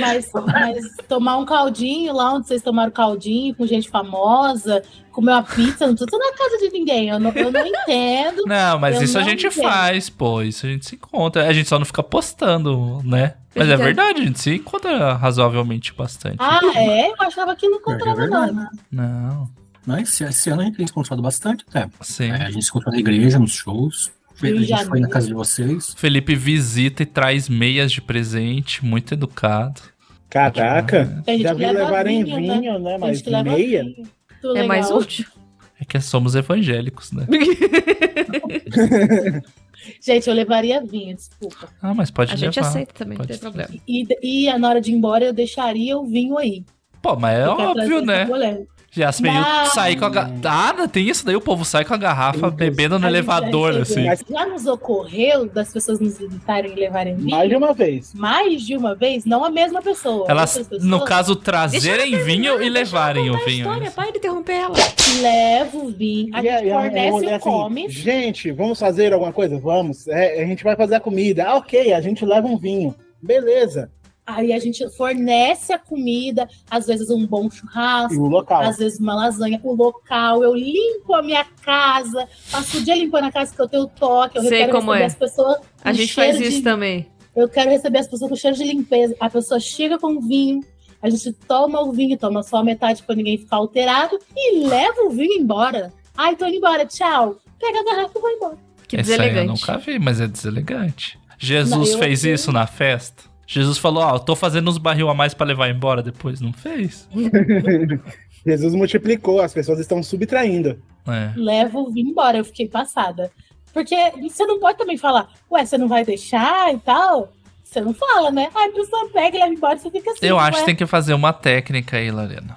Mas, mas tomar um caldinho lá onde vocês tomaram caldinho com gente famosa, comer uma pizza, não precisa na casa de ninguém. Eu não, eu não entendo. Não, mas isso a gente entendo. faz, pô. Isso a gente se encontra. A gente só não fica postando, né? Mas é é- verdade, a gente se encontra razoavelmente bastante. Ah, é? Eu achava que não É encontrava, verdade. não. Não, Não, esse, esse ano a gente tem se encontrado bastante até. sim. É, a gente se encontrou na igreja, nos shows. A Rio de gente foi na casa de vocês. Felipe visita e traz meias de presente, muito educado. Caraca, Tem já vi leva levar em vinho, né? vinho, né? Tem Mas meia? É mais útil. É que somos evangélicos, né? Gente, eu levaria vinho, desculpa. Ah, mas pode A levar. gente aceita também, não Pode tem ser. problema. E, e na hora de ir embora, eu deixaria o vinho aí. Pô, mas é a óbvio, né? Já as meio sair com a garrafa. Ah, tem isso daí, o povo sai com a garrafa bebendo no elevador, já assim. recebeu. Já nos ocorreu das pessoas nos visitarem e levarem vinho? Mais de uma vez. Mais de uma vez? Não a mesma pessoa. Elas, no caso, trazerem vinho e levarem o vinho. História, para de interromper ela. Leva o vinho, a E gente fornece olhei o assim, come. Gente, vamos fazer alguma coisa? Vamos. É, a gente vai fazer a comida. Ah, ok, a gente leva um vinho. Beleza. Aí a gente fornece a comida, às vezes um bom churrasco, o local. às vezes uma lasanha, o local, eu limpo a minha casa, passo o dia limpando a casa que eu tenho toque, eu Sei quero como receber é. as pessoas A gente faz isso de- também. Eu quero receber as pessoas com cheiro de limpeza. A pessoa chega com vinho, a gente toma o vinho, toma só a metade para ninguém ficar alterado e leva o vinho embora. Ai, tô indo embora, tchau. Pega a garrafa e vai embora. Que Esse aí eu deselegante. nunca vi, mas é deselegante. Jesus Não, fez achei- isso na festa? Jesus falou, ó, eu tô fazendo uns barril a mais pra levar embora depois. Não fez? Jesus multiplicou, as pessoas estão subtraindo. É. Leva o vinho embora. Eu fiquei passada. Porque você não pode também falar, ué, você não vai deixar e tal. Você não fala, né? Aí a pessoa pega e leva embora você fica assim. Eu acho que tem que fazer uma técnica aí, Lorena.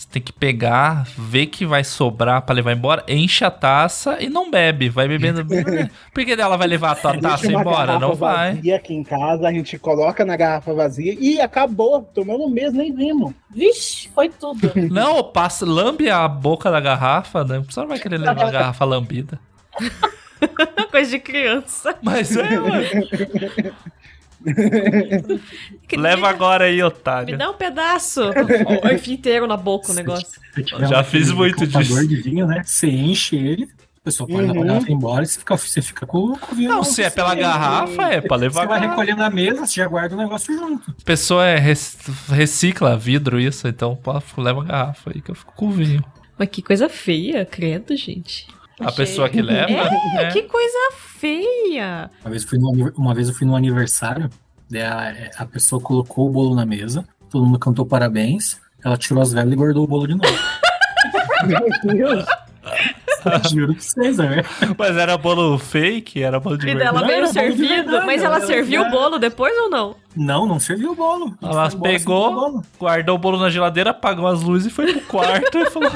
Você tem que pegar, ver que vai sobrar pra levar embora, enche a taça e não bebe. Vai bebendo. Por que dela vai levar a tua taça embora? Não vai. vazia aqui em casa, a gente coloca na garrafa vazia e acabou. Tomamos mesmo, nem vimos. Vixe, foi tudo. Não, passa, lambe a boca da garrafa, né? Você não vai querer levar a garrafa lambida. Coisa de criança. Mas é, ué. Que Leva agora aí, Me otário. dá um pedaço. O enfio inteiro na boca o negócio. Já um fiz muito contador disso. de vinho, né? Você enche ele, a pessoa pode levar Uhum. garrafa embora e você fica, você fica com, com o vinho. Não, se é pela garrafa, é pra levar Você vai recolher na mesa, você já guarda o negócio junto. A pessoa é recicla vidro isso, então pô, leva a garrafa aí que eu fico com o vinho. Mas que coisa feia, credo, gente. A Achei. pessoa que leva. É, é. que coisa feia. Uma vez, eu fui no, uma vez eu fui no aniversário, a, a pessoa colocou o bolo na mesa, todo mundo cantou parabéns, ela tirou as velas e guardou o bolo de novo. Meu Deus. Juro pra vocês, né? Mas era bolo fake? Era bolo de E dela verdade? veio bolo de servido. Mas ela ela- serviu o ela- bolo depois ou não? Não, não serviu o bolo. Ela pegou- o bolo. Guardou o bolo na geladeira, apagou as luzes e foi pro quarto e falou: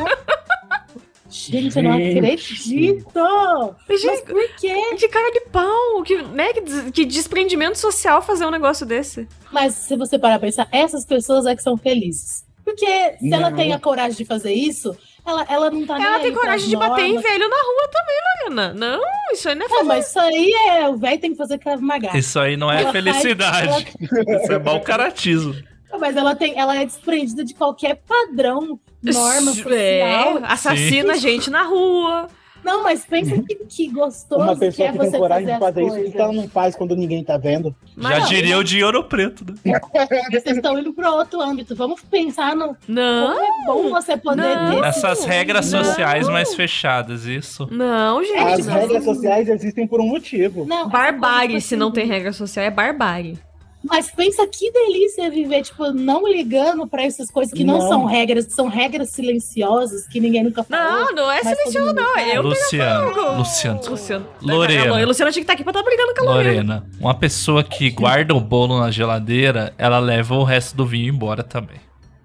Gente, eu não acredito! Gente, por quê? de cara de pau. Que, né, que, des- que desprendimento social fazer um negócio desse. Mas se você parar pra pensar, essas pessoas é que são felizes. Porque se ela Não. tem a coragem de fazer isso, ela, ela não tá nem Ela aí tem pras coragem de bater em normas. velho na rua também, Lorena. Não, isso aí não é Não, fazer. mas isso aí é. O velho tem que fazer uma garra. Isso aí não é Ela felicidade. Isso é mau caratismo. Mas ela tem, ela é desprendida de qualquer padrão, norma É, social. assassina gente na rua. Não, mas pensa que, que gostoso Uma pessoa é que tem você coragem de fazer isso, o que que ela não faz quando ninguém tá vendo? Mas Já não, diria o de ouro preto, né? Vocês estão indo para outro âmbito. Vamos pensar no Não, como é bom você poder Não. ter Essas regras Não. sociais mais fechadas, isso. não, gente. As não. regras sociais existem por um motivo. Não, Barbárie, se não tem regra social, é barbárie. Mas pensa que delícia viver, tipo, não ligando pra essas coisas que não, Não. são regras, são regras silenciosas que ninguém nunca falou. Não, não é silencioso, não. faz. Eu Luciano, Luciano. Luciano. Lorena. A Luciana tinha que estar aqui pra estar brigando com a Lorena. Lorena, uma pessoa que guarda o bolo na geladeira, ela leva o resto do vinho embora também.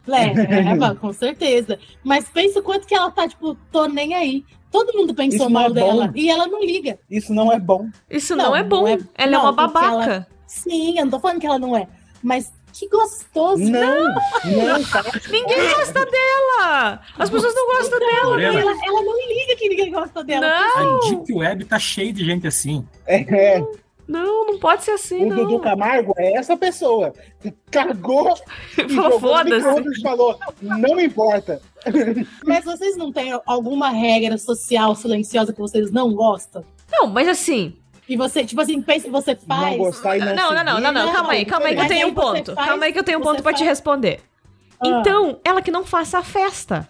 Leva, com certeza. Mas pensa o quanto que ela tá, tipo, tô nem aí. Todo mundo pensou mal é dela. E ela não liga. Isso não é bom. Isso não, Não, é bom. não é- Ela é uma babaca. ela- Sim, eu não tô falando que ela não é. Mas que gostoso. Não, não, tá. Ninguém gosta dela. As pessoas não gostam dela. Ela, ela não liga que ninguém gosta dela. Não. a Deep Web tá cheio de gente assim. É, Não, não pode ser assim, O não. Dudu Camargo é essa pessoa que cagou e Falou, "Foda-se." falou, não importa. Mas vocês não têm alguma regra social silenciosa que vocês não gostam? Não, mas assim. E você, tipo assim, pensa que você faz. Não gostar e não Não, não, não, não, não, não, calma aí, calma aí que eu tenho um ponto. faz- Calma aí que eu tenho um ponto pra te responder. Ah. Então, ela que não faça a festa.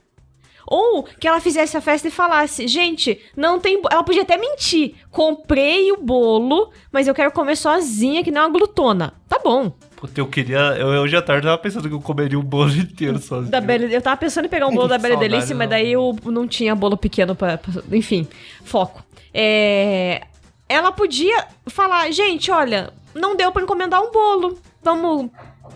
Ou que ela fizesse a festa e falasse, gente, não tem. bo-" Ela podia até mentir. Comprei o bolo, mas eu quero comer sozinha, que não é uma glutona. Tá bom. Puta, eu queria. Eu, hoje à tarde tava pensando que eu comeria o bolo inteiro sozinho. Da Bela, eu tava pensando em pegar um bolo da Bela Delícia, mas daí eu não tinha bolo pequeno pra. pra- enfim, foco. É, ela podia falar, gente, olha, não deu pra encomendar um bolo. Vamos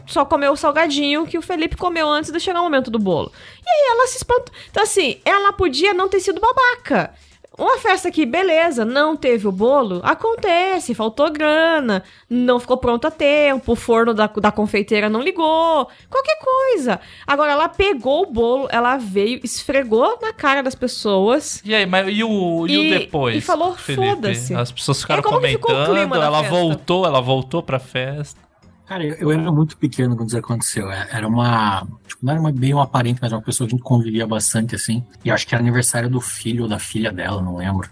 só comer o salgadinho que o Felipe comeu antes de chegar o momento do bolo. E aí ela se espantou. Então, assim, ela podia não ter sido babaca. Uma festa que, beleza, não teve o bolo, acontece, faltou grana, não ficou pronto a tempo, o forno da, da confeiteira não ligou, qualquer coisa. Agora, ela pegou o bolo, ela veio, esfregou na cara das pessoas. E aí, mas e o, e o E- depois? e falou? "Foda-se." As pessoas ficaram É, o comentando, ela festa? voltou, ela voltou pra festa. Cara, eu, eu era muito pequeno quando isso aconteceu. É- Era uma. Tipo, não era uma, bem uma parente, mas uma pessoa que a gente convivia bastante, assim. E acho que era aniversário do filho ou da filha dela, não lembro.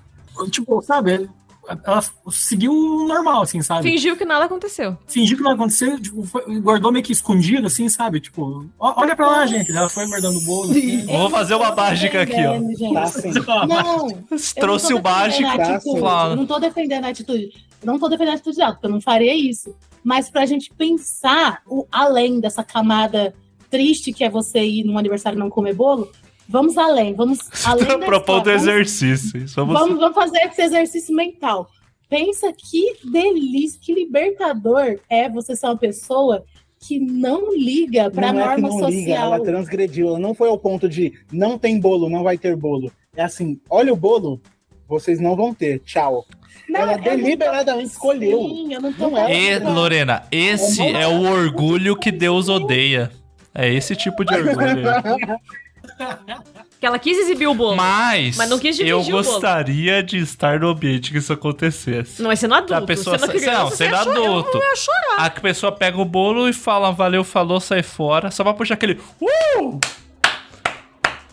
Tipo, sabe? Ela seguiu normal, assim, sabe? Fingiu que nada aconteceu. Fingiu que não aconteceu, tipo, foi- guardou meio que escondido, assim, sabe? Tipo, ó- olha pra lá, gente. Ela foi guardando o bolo. assim. Vou fazer uma mágica aqui, ó. Gente. Tá assim. Não, Trouxe o mágico. a tá não tô defendendo a atitude. Não tô defendendo a atitude dela, porque eu não faria isso. Mas pra gente pensar o além dessa camada triste que é você ir num aniversário e não comer bolo, vamos além. Vamos além da propondo história. Exercício. Isso vamos... Vamos, vamos fazer esse exercício mental. Pensa que delícia, que libertador é você ser uma pessoa que não liga pra não é que norma não liga, social. ela transgrediu. Ela não foi ao ponto de não tem bolo, não vai ter bolo. É assim, olha o bolo, vocês não vão ter. Tchau. Não, ela eu não tô- deliberadamente escolheu. Sim, eu não tô Não é. E, falando- Lorena, esse é o orgulho que Deus odeia. É esse tipo de orgulho. Que ela quis exibir o bolo. Mas, Mas não quis eu o bolo. gostaria de estar no ambiente que isso acontecesse. Não vai sendo adulto. A pessoa sendo criança, não, você sendo ia chorar. Eu adulto. ia chorar. A pessoa pega o bolo e fala, valeu, falou, sai fora, só pra puxar aquele. Uh!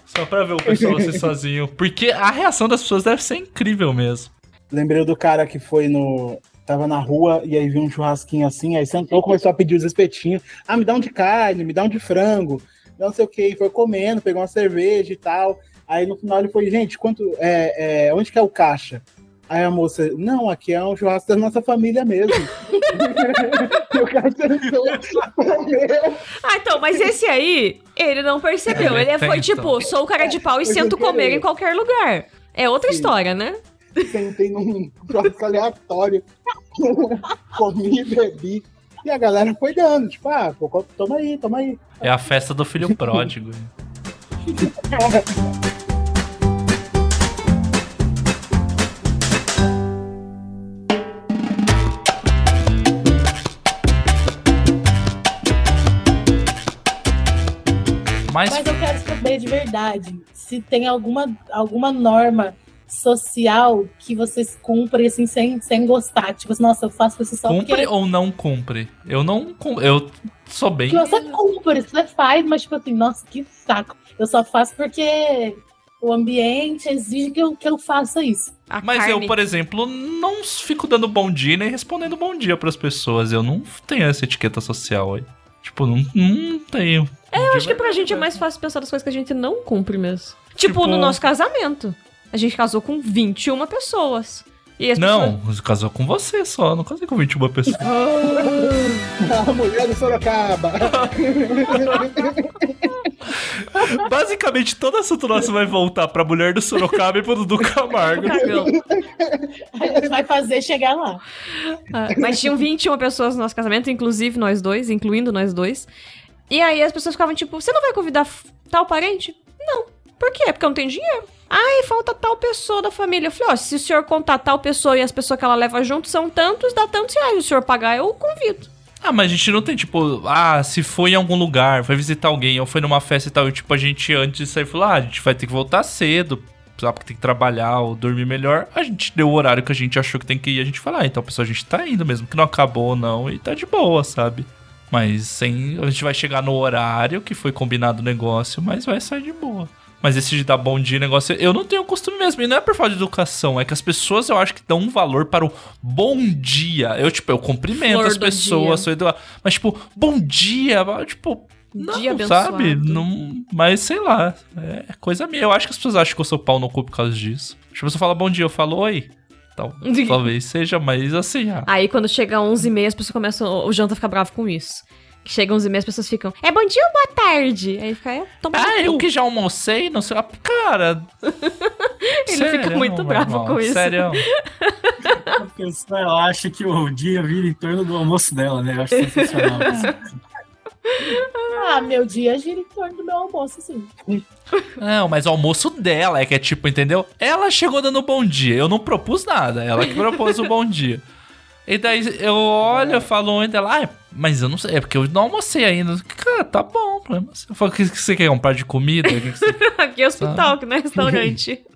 Só pra ver o pessoal ser sozinho. Porque a reação das pessoas deve ser incrível mesmo. Lembrei do cara que foi no. Tava na rua e aí viu um churrasquinho assim, aí sentou, começou a pedir os espetinhos. Ah, me dá um de carne, me dá um de frango, não sei o que. Foi comendo, pegou uma cerveja e tal. Aí no final ele foi, gente, quanto. É, é, onde que é o caixa? Aí a moça, não, aqui é um churrasco da nossa família mesmo. e o cara comeu. Ah, então, mas esse aí, ele não percebeu. É, Ele foi tipo, sou o cara de pau e sento comer em qualquer lugar. É outra Sim. história, né? Sentei num churrasco aleatório. Comi, bebi. E a galera foi dando, tipo, ah, pô, toma aí, toma aí. É a festa do filho pródigo. Mas, Mas eu quero saber de verdade se tem alguma, alguma norma social que vocês cumprem assim sem, sem gostar. Tipo assim, nossa, eu faço isso só cumpre porque. ou não cumpre? Eu não. Eu sou bem. Que você cumpre, você faz, mas tipo assim, nossa, que saco. Eu só faço porque o ambiente exige que eu, que eu faça isso. A Mas carne. eu, por exemplo, não fico dando bom dia nem respondendo bom dia pras pessoas. Eu não tenho essa etiqueta social aí. Tipo, não, não tenho. Eu acho que pra gente é mais fácil pensar das coisas que a gente não cumpre mesmo. Tipo, Tipo- no nosso casamento. A gente casou com 21 pessoas. E as pessoas... Não, você casou com você só, não casei com 21 pessoas. A mulher do Sorocaba. Basicamente, todo assunto nosso vai voltar pra mulher do Sorocaba e pro Dudu Camargo. Cagão. A gente vai fazer chegar lá. Ah, mas tinham 21 pessoas no nosso casamento, inclusive nós dois, incluindo nós dois. E aí as pessoas ficavam tipo, você não vai convidar tal parente? Não. Por quê? Porque eu não tenho dinheiro. Ai, falta tal pessoa da família. Eu falei, ó, se o senhor contar tal pessoa e as pessoas que ela leva junto são tantos, dá tantos reais. O senhor pagar, eu convido. Ah, mas a gente não tem, tipo, ah, se foi em algum lugar, foi visitar alguém, ou foi numa festa e tal, e tipo, a gente antes de sair falou, ah, a gente vai ter que voltar cedo ah, porque tem que trabalhar ou dormir melhor, a gente deu o horário que a gente achou que tem que ir, a gente fala, ah, então pessoal, a gente tá indo mesmo, que não acabou ou não, e tá de boa, sabe? Mas sem. A gente vai chegar no horário que foi combinado o negócio, mas vai sair de boa. Mas esse de dar bom dia negócio, eu não tenho costume mesmo. E não é por falta de educação, é que as pessoas eu acho que dão um valor para o bom dia. Eu, tipo, eu cumprimento Flor as pessoas, sou educado. Mas, tipo, bom dia, tipo. Não, Dia sabe? Não, mas sei lá. É coisa minha. Eu acho que as pessoas acham que eu sou pau no cu por causa disso. Acho que a pessoa fala bom dia, eu falo oi. Então, talvez seja, mas assim, ah, Aí quando chega 11h30, as pessoas começam. O Janta fica bravo com isso. Que chega 11h30, as pessoas ficam. É bom dia ou boa tarde? Aí fica. É, toma Ah, eu que já almocei, não sei. ah, Cara. Ele fica muito bravo com isso. Sério. A pessoa ela acha que o dia vira em torno do almoço dela, né? Eu acho sensacional. isso. Ah, meu dia gira em torno do meu almoço, sim. Não, mas o almoço dela é que é tipo, entendeu? Ela chegou dando bom dia. Eu não propus nada. Ela que propôs o bom dia. E daí eu olho, eu falo onde ela, ah, mas eu não sei, é porque eu não almocei ainda. Cara, tá bom, problema seu. Eu falo, o que que você quer? Um par de comida? Que que você... Aqui é hospital, que não é restaurante.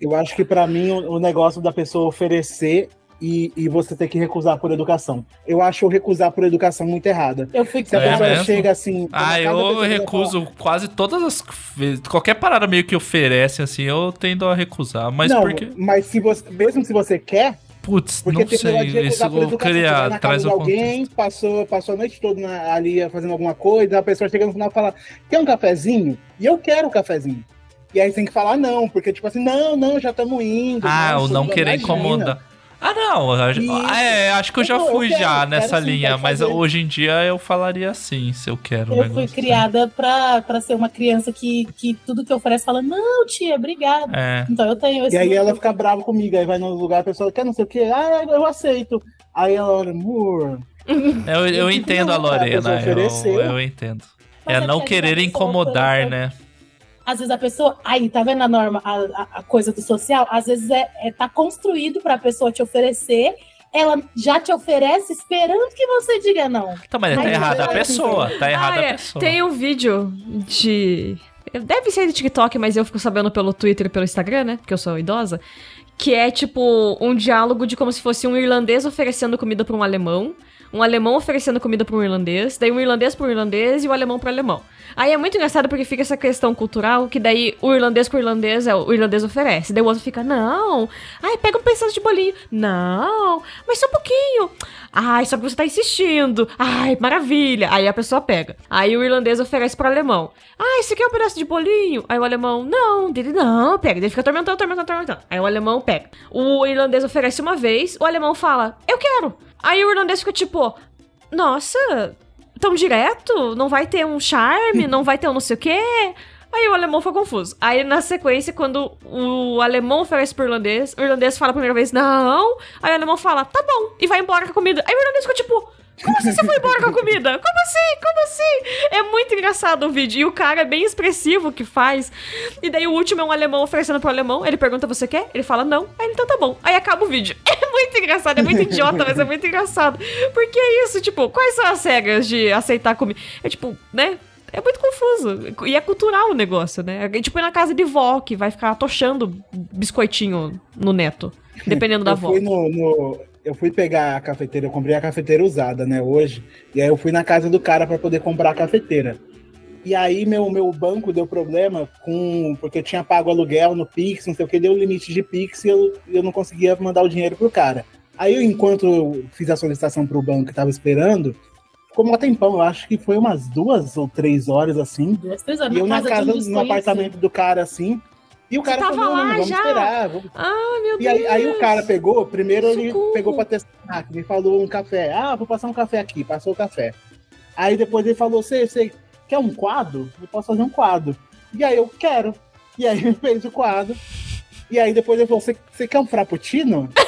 Eu acho que pra mim o, negócio da pessoa oferecer e, e você ter que recusar por educação. Eu acho o recusar por educação muito errada. Eu fui Se a É pessoa mesmo? chega assim. Ah, eu recuso quase todas as vezes. Qualquer parada meio que oferecem, assim, eu tendo a recusar. Mas não, porque. mas se você, mesmo se você quer, Putz, porque não de sei. Você vai queria casa de o alguém, passou, passou a noite toda na- ali fazendo alguma coisa, a pessoa chega no final e fala: quer um cafezinho? E eu quero um cafezinho. E aí tem que falar não, porque tipo assim, não, não, já estamos indo. Ah, o nossa, não querer imagina. incomodar. Ah, não. eu acho- Isso. É, acho que eu já Eu- eu fui quero, já quero nessa sim, linha, mas fazer. hoje em dia eu falaria assim, se eu quero um Eu negócio. fui criada pra, pra ser uma criança que, que tudo que oferece fala, não, tia, obrigada. É. Então eu tenho esse. E aí ela fica brava comigo, aí vai no lugar, a pessoa quer não sei o quê, ah, eu aceito. Aí ela olha, amor. Eu, eu entendo a Lorena, eu, eu entendo. Mas É é não que querer pessoa incomodar, né? Às vezes a pessoa. Aí, tá vendo a norma, a, a- a coisa do social? Às vezes é, é tá construído pra pessoa te oferecer. Ela já te oferece esperando que você diga não. Então, mas tá Ai, errada a pessoa. Tá errada Ah, a é. pessoa. Tem um vídeo de. Deve ser de TikTok, mas eu fico sabendo pelo Twitter e pelo Instagram, né? Porque eu sou idosa. Que é tipo um diálogo de como se fosse um irlandês oferecendo comida pra um alemão, um alemão oferecendo comida pra um irlandês, daí um irlandês pro irlandês e o alemão pro alemão. Aí é muito engraçado porque fica essa questão cultural que daí o irlandês pro irlandês é o irlandês oferece, daí o outro fica, não, ai, pega um pedaço de bolinho, não, mas só um pouquinho, ai, só que você tá insistindo, ai, maravilha, aí a pessoa pega. Aí o irlandês oferece pro alemão, ai, você quer um pedaço de bolinho? Aí o alemão, não, dele não, pega, ele fica atormentando, atormentando, atormentando. Aí o alemão pega. O irlandês oferece uma vez, o alemão fala, eu quero. Aí o irlandês fica tipo, nossa, tão direto? Não vai ter um charme? Não vai ter um não sei o quê? Aí o alemão foi confuso. Aí na sequência, quando o alemão oferece pro irlandês, o irlandês fala a primeira vez, não. Aí o alemão fala, tá bom, e vai embora com a comida. Aí o irlandês ficou tipo, como assim você foi embora com a comida? Como assim? Como assim? É muito engraçado o vídeo. E o cara é bem expressivo que faz. E daí o último é um alemão oferecendo pro alemão. Ele pergunta, você quer? Ele fala, não. Aí ele, então tá bom. Aí acaba o vídeo. É muito engraçado, é muito idiota, mas é muito engraçado. Porque é isso, tipo, quais são as regras de aceitar comida? É tipo, né? É muito confuso. E é cultural o negócio, né? É tipo ir na casa de vó, que vai ficar tochando biscoitinho no neto. Dependendo da eu vó. Fui no, no- eu fui pegar a cafeteira, eu comprei a cafeteira usada, né, hoje. E aí eu fui na casa do cara para poder comprar a cafeteira. E aí meu, meu banco deu problema com. Porque eu tinha pago aluguel no Pix, não sei o que, deu limite de Pix e eu, eu não conseguia mandar o dinheiro pro cara. Aí eu, enquanto eu fiz a solicitação pro banco e tava esperando, ficou um tempão, eu acho que foi umas duas ou três horas assim. Duas, três horas E eu na um casa, no desconhecido. apartamento do cara assim. E o cara falou, não, vamos já? esperar, vamos Ah, meu e Deus. aí, aí o cara pegou, primeiro ele Socorro. pegou pra testar, que me falou um café. Ah, vou passar um café aqui, passou o café. Aí depois ele falou, você, você quer um quadro? Eu posso fazer um quadro. E aí eu quero. E aí ele fez o quadro. E aí depois ele falou, você, quer um frappuccino?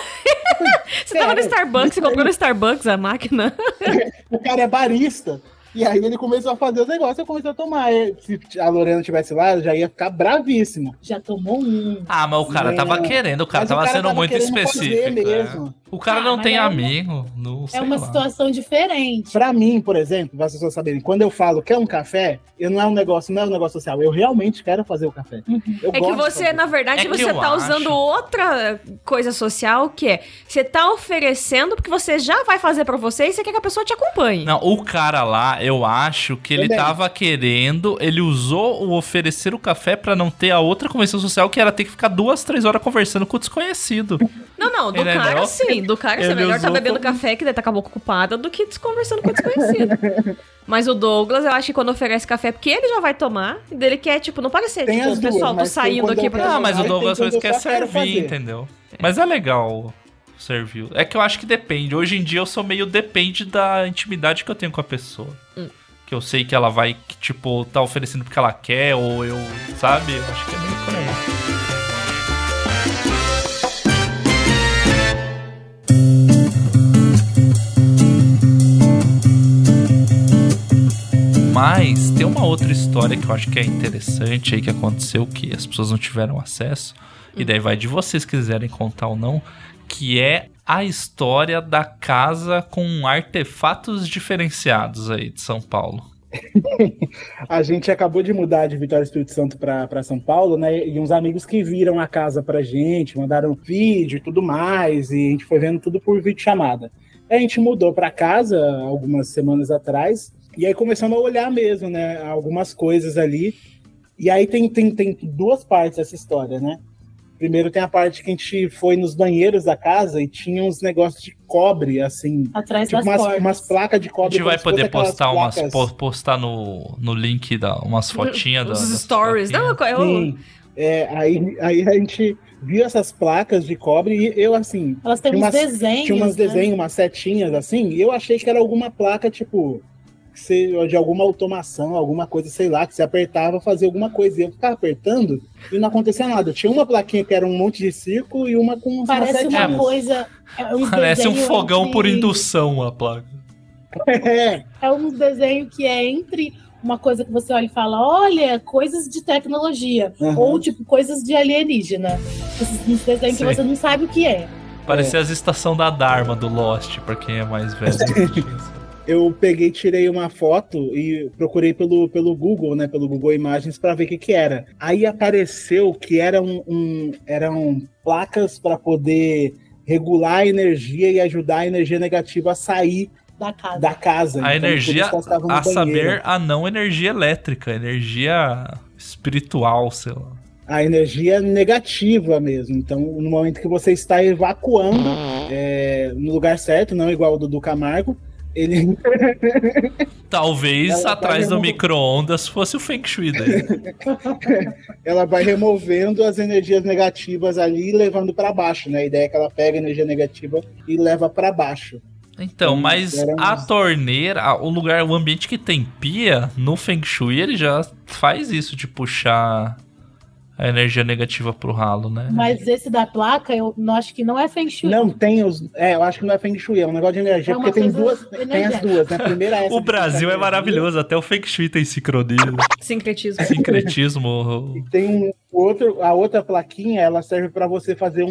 Você tava no. Starbucks, você comprou no Starbucks a máquina. O cara é barista. E aí ele começou a fazer os negócios, eu comecei a tomar. E Se a Lorena tivesse lá, eu já ia ficar bravíssimo. Já tomou um. Ah, mas o cara É. tava querendo, o cara Mas tava sendo muito querendo fazer específico. é. mesmo. O cara Ah, não mas tem é uma- amigo. Não, É sei uma lá. situação diferente. Pra mim, por exemplo, para as pessoas saberem, quando eu falo quer um café, eu não é um negócio, não é um negócio social. Eu realmente quero fazer o café. Eu É que você, na verdade, É que você tá usando acho- outra coisa social que é você tá oferecendo porque você já vai fazer pra você e você quer que a pessoa te acompanhe. Não, o cara lá, eu acho que ele Também. tava querendo, ele usou o oferecer o café pra não ter a outra convenção social, que era ter que ficar duas, três horas conversando com o desconhecido. Não, não, do Ele cara não. sim, do cara. É Ele melhor tá bebendo como- café que daí tá com a boca ocupada do que conversando com o desconhecido. Mas o Douglas, eu acho que quando oferece café, porque ele já vai tomar, e dele quer, tipo, não parece ser, Tem tipo, duas, pessoal, tô mas tem saindo aqui pra. Ah, mas o Douglas quer só quero servir, entendeu? Mas é legal servir. É que eu acho que depende. Hoje em dia eu sou meio depende da intimidade que eu tenho com a pessoa. Hum. Que eu sei que ela vai, que, tipo, tá oferecendo porque ela quer, ou eu, sabe? Eu acho que é meio por aí. Mas tem uma outra história que eu acho que é interessante aí que aconteceu que as pessoas não tiveram acesso. E daí vai de vocês quiserem contar ou não, que é a história da casa com artefatos diferenciados aí de São Paulo. A gente acabou de mudar de Vitória Espírito Santo para São Paulo, né? E uns amigos que viram a casa pra gente, mandaram vídeo e tudo mais, e a gente foi vendo tudo por vídeo chamada. A gente mudou para casa algumas semanas atrás, e aí começamos a olhar mesmo, né? Algumas coisas ali. E aí tem, tem, tem duas partes essa história, né? Primeiro tem a parte que a gente foi nos banheiros da casa e tinha uns negócios de cobre, assim. Atrás Tipo das umas, portas. umas placas de A cobre. gente vai poder postar umas placas- postar no, no link da umas fotinhas da, Os das stories. Não, plaquinhas. eu, Sim. É, aí, aí a gente viu essas placas de cobre e eu, assim, Elas têm uns umas- desenhos. tinha umas né? desenhos, umas setinhas assim, e eu achei que era alguma placa, tipo, que você- de alguma automação, alguma coisa, sei lá, que você apertava fazia alguma coisa. E eu ficava apertando e não acontecia nada. Tinha uma plaquinha que era um monte de círculo e uma com umas Parece uma setinhas. coisa. É um Parece um desenho fogão entre- por indução a placa. É, É um desenho que é entre uma coisa que você olha e fala, olha, coisas de tecnologia. Uhum. Ou, tipo, coisas de alienígena. Esses esses desenhos que Sim. você não sabe o que é. Parecia as estação da Dharma do Lost, pra quem é mais velho. eu peguei, tirei uma foto e procurei pelo, pelo Google, né? Pelo Google Imagens para ver o que, que era. Aí apareceu que eram, um, eram placas para poder regular a energia e ajudar a energia negativa a sair Da casa. da casa. A Então, energia, a banheiro. saber, a não energia elétrica, energia espiritual, sei lá. a energia negativa mesmo. Então, no momento que você está evacuando é, no lugar certo, não igual o do, do Camargo, ele Talvez Ela atrás do micro-ondas fosse o Feng Shui dele. ela vai removendo as energias negativas ali e levando para baixo, né? A ideia é que ela pega a energia negativa e leva para baixo. Então, Hum, mas a torneira, o lugar, o ambiente que tem pia, no Feng Shui, ele já faz isso de puxar a energia negativa pro ralo, né? Mas esse da placa, eu não acho que não é Feng Shui. Não tem os. É, eu acho que não é Feng Shui, é um negócio de energia, É porque tem duas. Tem as duas, né? A primeira é essa. O de Brasil é maravilhoso, até o Feng Shui tem sincronia, Sincretismo. sincretismo. E tem um outro, a outra plaquinha, ela serve para você fazer um,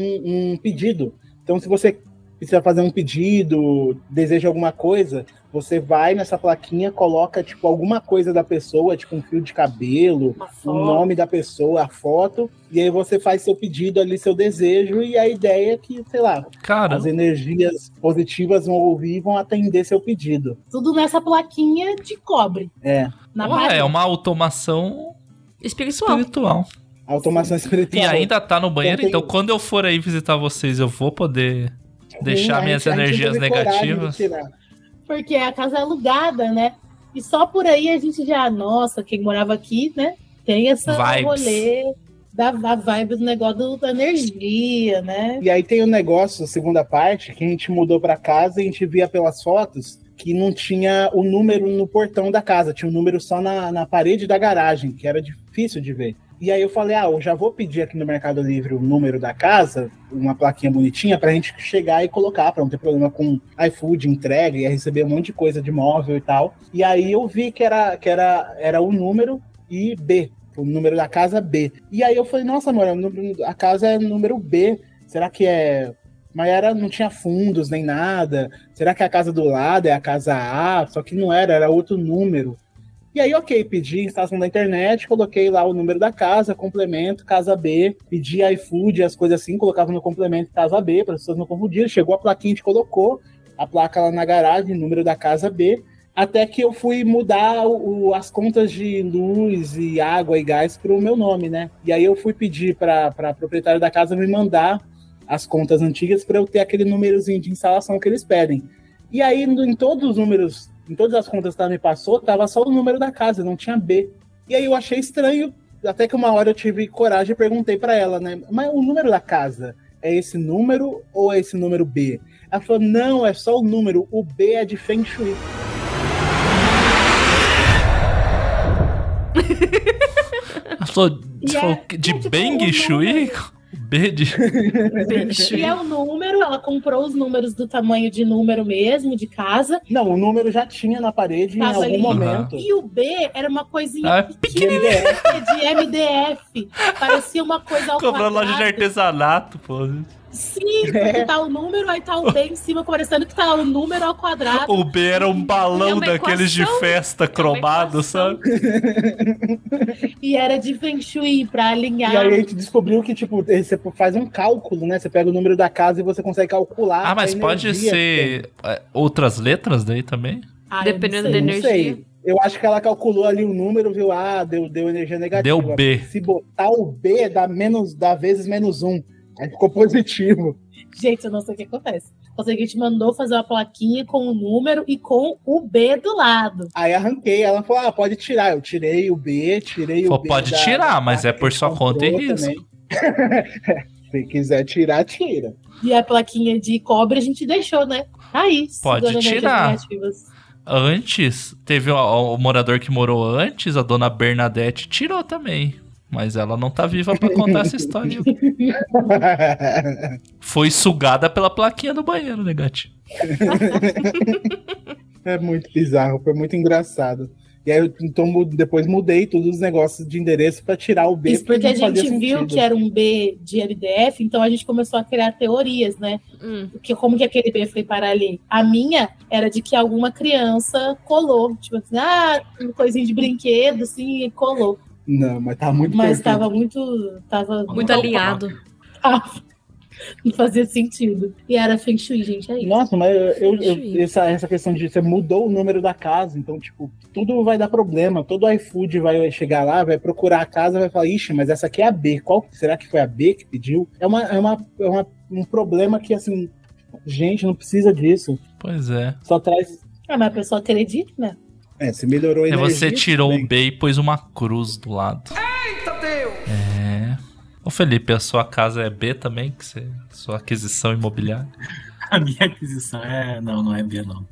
um pedido. Então, se você precisa fazer um pedido, deseja alguma coisa, você vai nessa plaquinha, coloca tipo alguma coisa da pessoa, tipo um fio de cabelo, o nome da pessoa, a foto, e aí você faz seu pedido ali, seu desejo, e a ideia é que, sei lá, Cara, as energias positivas vão ouvir e vão atender seu pedido. Tudo nessa plaquinha de cobre. É, Na ué, parede. é uma automação Espiritual. espiritual. automação espiritual. E ainda tá no banheiro, Então então, tem- quando eu for aí visitar vocês, eu vou poder deixar Sim, minhas gente- a gente energias de negativas. tirar. Porque a casa é alugada, né? E só por aí a gente já, nossa, quem morava aqui, né? Tem essa Vibes. rolê da, da vibe do negócio do- da energia, né? E aí tem o negócio, a segunda parte, que a gente mudou pra casa e a gente via pelas fotos que não tinha o número no portão da casa, tinha o número só na, na parede da garagem, que era difícil de ver. E aí eu falei, ah, eu já vou pedir aqui no Mercado Livre o número da casa, uma plaquinha bonitinha, pra gente chegar e colocar, pra não ter problema com iFood, entrega, ia receber um monte de coisa de móvel e tal. E aí eu vi que era, que era, era o número e B, o número da casa B. E aí eu falei, nossa, amor, número- a casa é número B, será que é mas era, não tinha fundos nem nada. Será que a casa do lado é a casa A? Só que não era, era outro número. E aí, ok, pedi instalação da internet, coloquei lá o número da casa, complemento, casa B, pedi iFood, as coisas assim, colocava no complemento casa B, para as pessoas não confundirem. Chegou a plaquinha, a gente colocou a placa lá na garagem, número da casa B, até que eu fui mudar o, as contas de luz e água e gás para o meu nome, né? E aí eu fui pedir para a proprietária da casa me mandar as contas antigas para eu ter aquele númerozinho de instalação que eles pedem. E aí, em todos os números em todas as contas que ela me passou, tava só o número da casa, não tinha B. E aí eu achei estranho, até que uma hora eu tive coragem e perguntei para ela, né? Mas o número da casa é esse número ou é esse número B? Ela falou: não, é só o número, o B é de Feng Shui. Ela falou, falou é, de é tipo Beng um Shui? B de. E é o número, ela comprou os números do tamanho de número mesmo, de casa. Não, o número já tinha na parede em Tava algum ali. momento. E o B era uma coisinha Ah, é pequenininha de MDF. Parecia uma coisa ao Comprou loja de artesanato, pô. Sim, porque tá o número, aí tá o B em cima, parecendo que tá o número ao quadrado. O B era um balão É daqueles de festa cromado, equação. sabe? E era de Feng Shui pra alinhar. E aí a gente descobriu que, tipo, você faz um cálculo, né? Você pega o número da casa e você consegue calcular. Ah, mas a pode ser é, outras letras daí também? Ah, Dependendo sei. da energia. sei. Eu acho que ela calculou ali o número, viu? Ah, deu, deu energia negativa. Deu B. Se botar o B, dá, menos, dá vezes menos um. Aí ficou positivo. Gente, eu não sei o que acontece. Eu sei que a gente mandou fazer uma plaquinha com o número e com o B do lado. Aí arranquei. Ela falou: ah, pode tirar. Eu tirei o B, tirei Pô, o B. pode da- tirar, mas é por sua conta e risco. Se quiser tirar, tira. E a plaquinha de cobre a gente deixou, né? Tá Aí, Pode tirar. Antes, teve o, o morador que morou antes, a dona Bernadette, tirou também. Mas ela não tá viva pra contar essa história. Foi sugada pela plaquinha do banheiro, negativo. É muito bizarro, foi muito engraçado. E aí eu então, depois mudei todos os negócios de endereço pra tirar o B. Isso porque a gente viu sentido. que era um B de MDF, então a gente começou a criar teorias, né? Hum. Porque como que aquele B foi parar ali? A minha era de que alguma criança colou. Tipo assim, ah, uma coisinha de brinquedo, assim, e colou. Não, mas tá muito Mas perfeito. tava muito. Tava Muito alinhado. Tava. Não fazia sentido. E era Feng Shui, gente, é isso. Nossa, mas eu, eu- essa, essa questão de você mudou o número da casa, então, tipo, tudo vai dar problema. Todo iFood vai chegar lá, vai procurar a casa, vai falar, ixi, mas essa aqui é a B. Qual será que foi a B que pediu? É, uma, é, uma, é uma- um problema que, assim, gente, não precisa disso. Pois é. Só traz. Ah, mas a pessoa acredita, né? É, se melhorou a E energia. você tirou o bem. B e pôs uma cruz do lado. Eita Deus! É. Ô Felipe, a sua casa é B também? Que você, sua aquisição imobiliária? A minha aquisição é. Não, não é B, não.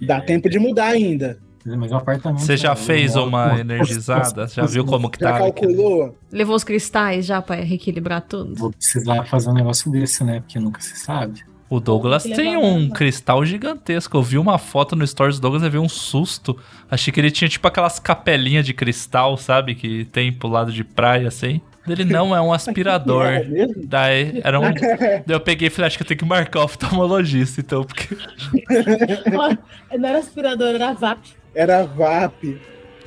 Dá É, tempo de mudar ainda. Mas o apartamento. Você já eu fez moro- uma Pô, energizada? Já viu como que Já tá? calculou? Levou os cristais já pra reequilibrar tudo? Vou precisar fazer um negócio desse, né? Porque nunca se sabe. O Douglas Tem um mesmo. cristal gigantesco. Eu vi uma foto no Stories do Douglas e vi um susto. Achei que ele tinha tipo aquelas capelinhas de cristal, sabe? Que tem pro lado de praia assim. Ele não é um aspirador. É? Daí era um. Daí eu peguei e falei, acho que eu tenho que marcar o oftalmologista, então, porque Não era aspirador, era VAP. Era VAP.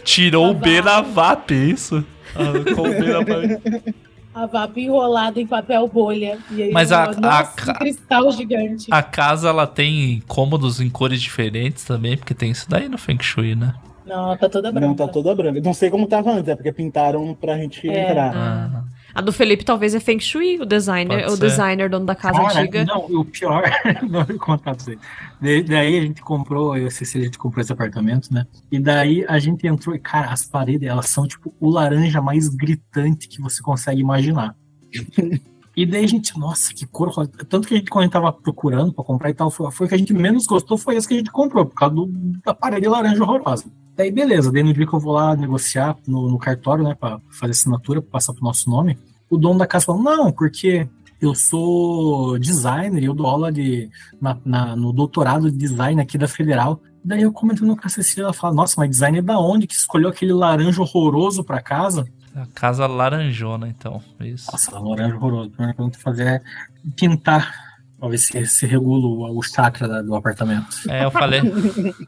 tirou o Tá B na VAP, isso. Arrancou o B na VAP. A VAP enrolada em papel bolha. E aí, Mas a- nossa, a um cristal gigante. A casa, ela tem cômodos em cores diferentes também, porque tem isso daí no Feng Shui, né? Não, tá toda branca. Não, tá toda branca. Não sei como tava antes, é porque pintaram pra gente É. entrar. Ah. A do Felipe talvez é Feng Shui, o designer, o designer dono da casa Cara, antiga. Não, o pior, não vou contar pra você. Da- Daí a gente comprou, eu sei se a gente comprou esse apartamento, né? E daí a gente entrou e, cara, as paredes, elas são tipo o laranja mais gritante que você consegue imaginar. E daí a gente, nossa, que cor. Tanto que a gente, quando a gente tava procurando pra comprar e tal, foi, foi o que a gente menos gostou, foi esse que a gente comprou, por causa do- da parede laranja horrorosa. Daí, beleza, daí no dia que eu vou lá negociar no, no cartório, né, pra fazer assinatura, pra passar pro nosso nome, o dono da casa falou, não, porque eu sou designer eu dou aula de, na, na- no doutorado de design aqui da Federal. Daí eu comentando com a Cecília, ela fala, nossa, mas design é da onde que escolheu aquele laranja horroroso pra casa? A casa laranjona, então. Isso. Nossa, laranja horroroso. A primeira pergunta que eu fazer é pintar Pra ver se, se regula o, chakra da- do apartamento. É, eu falei.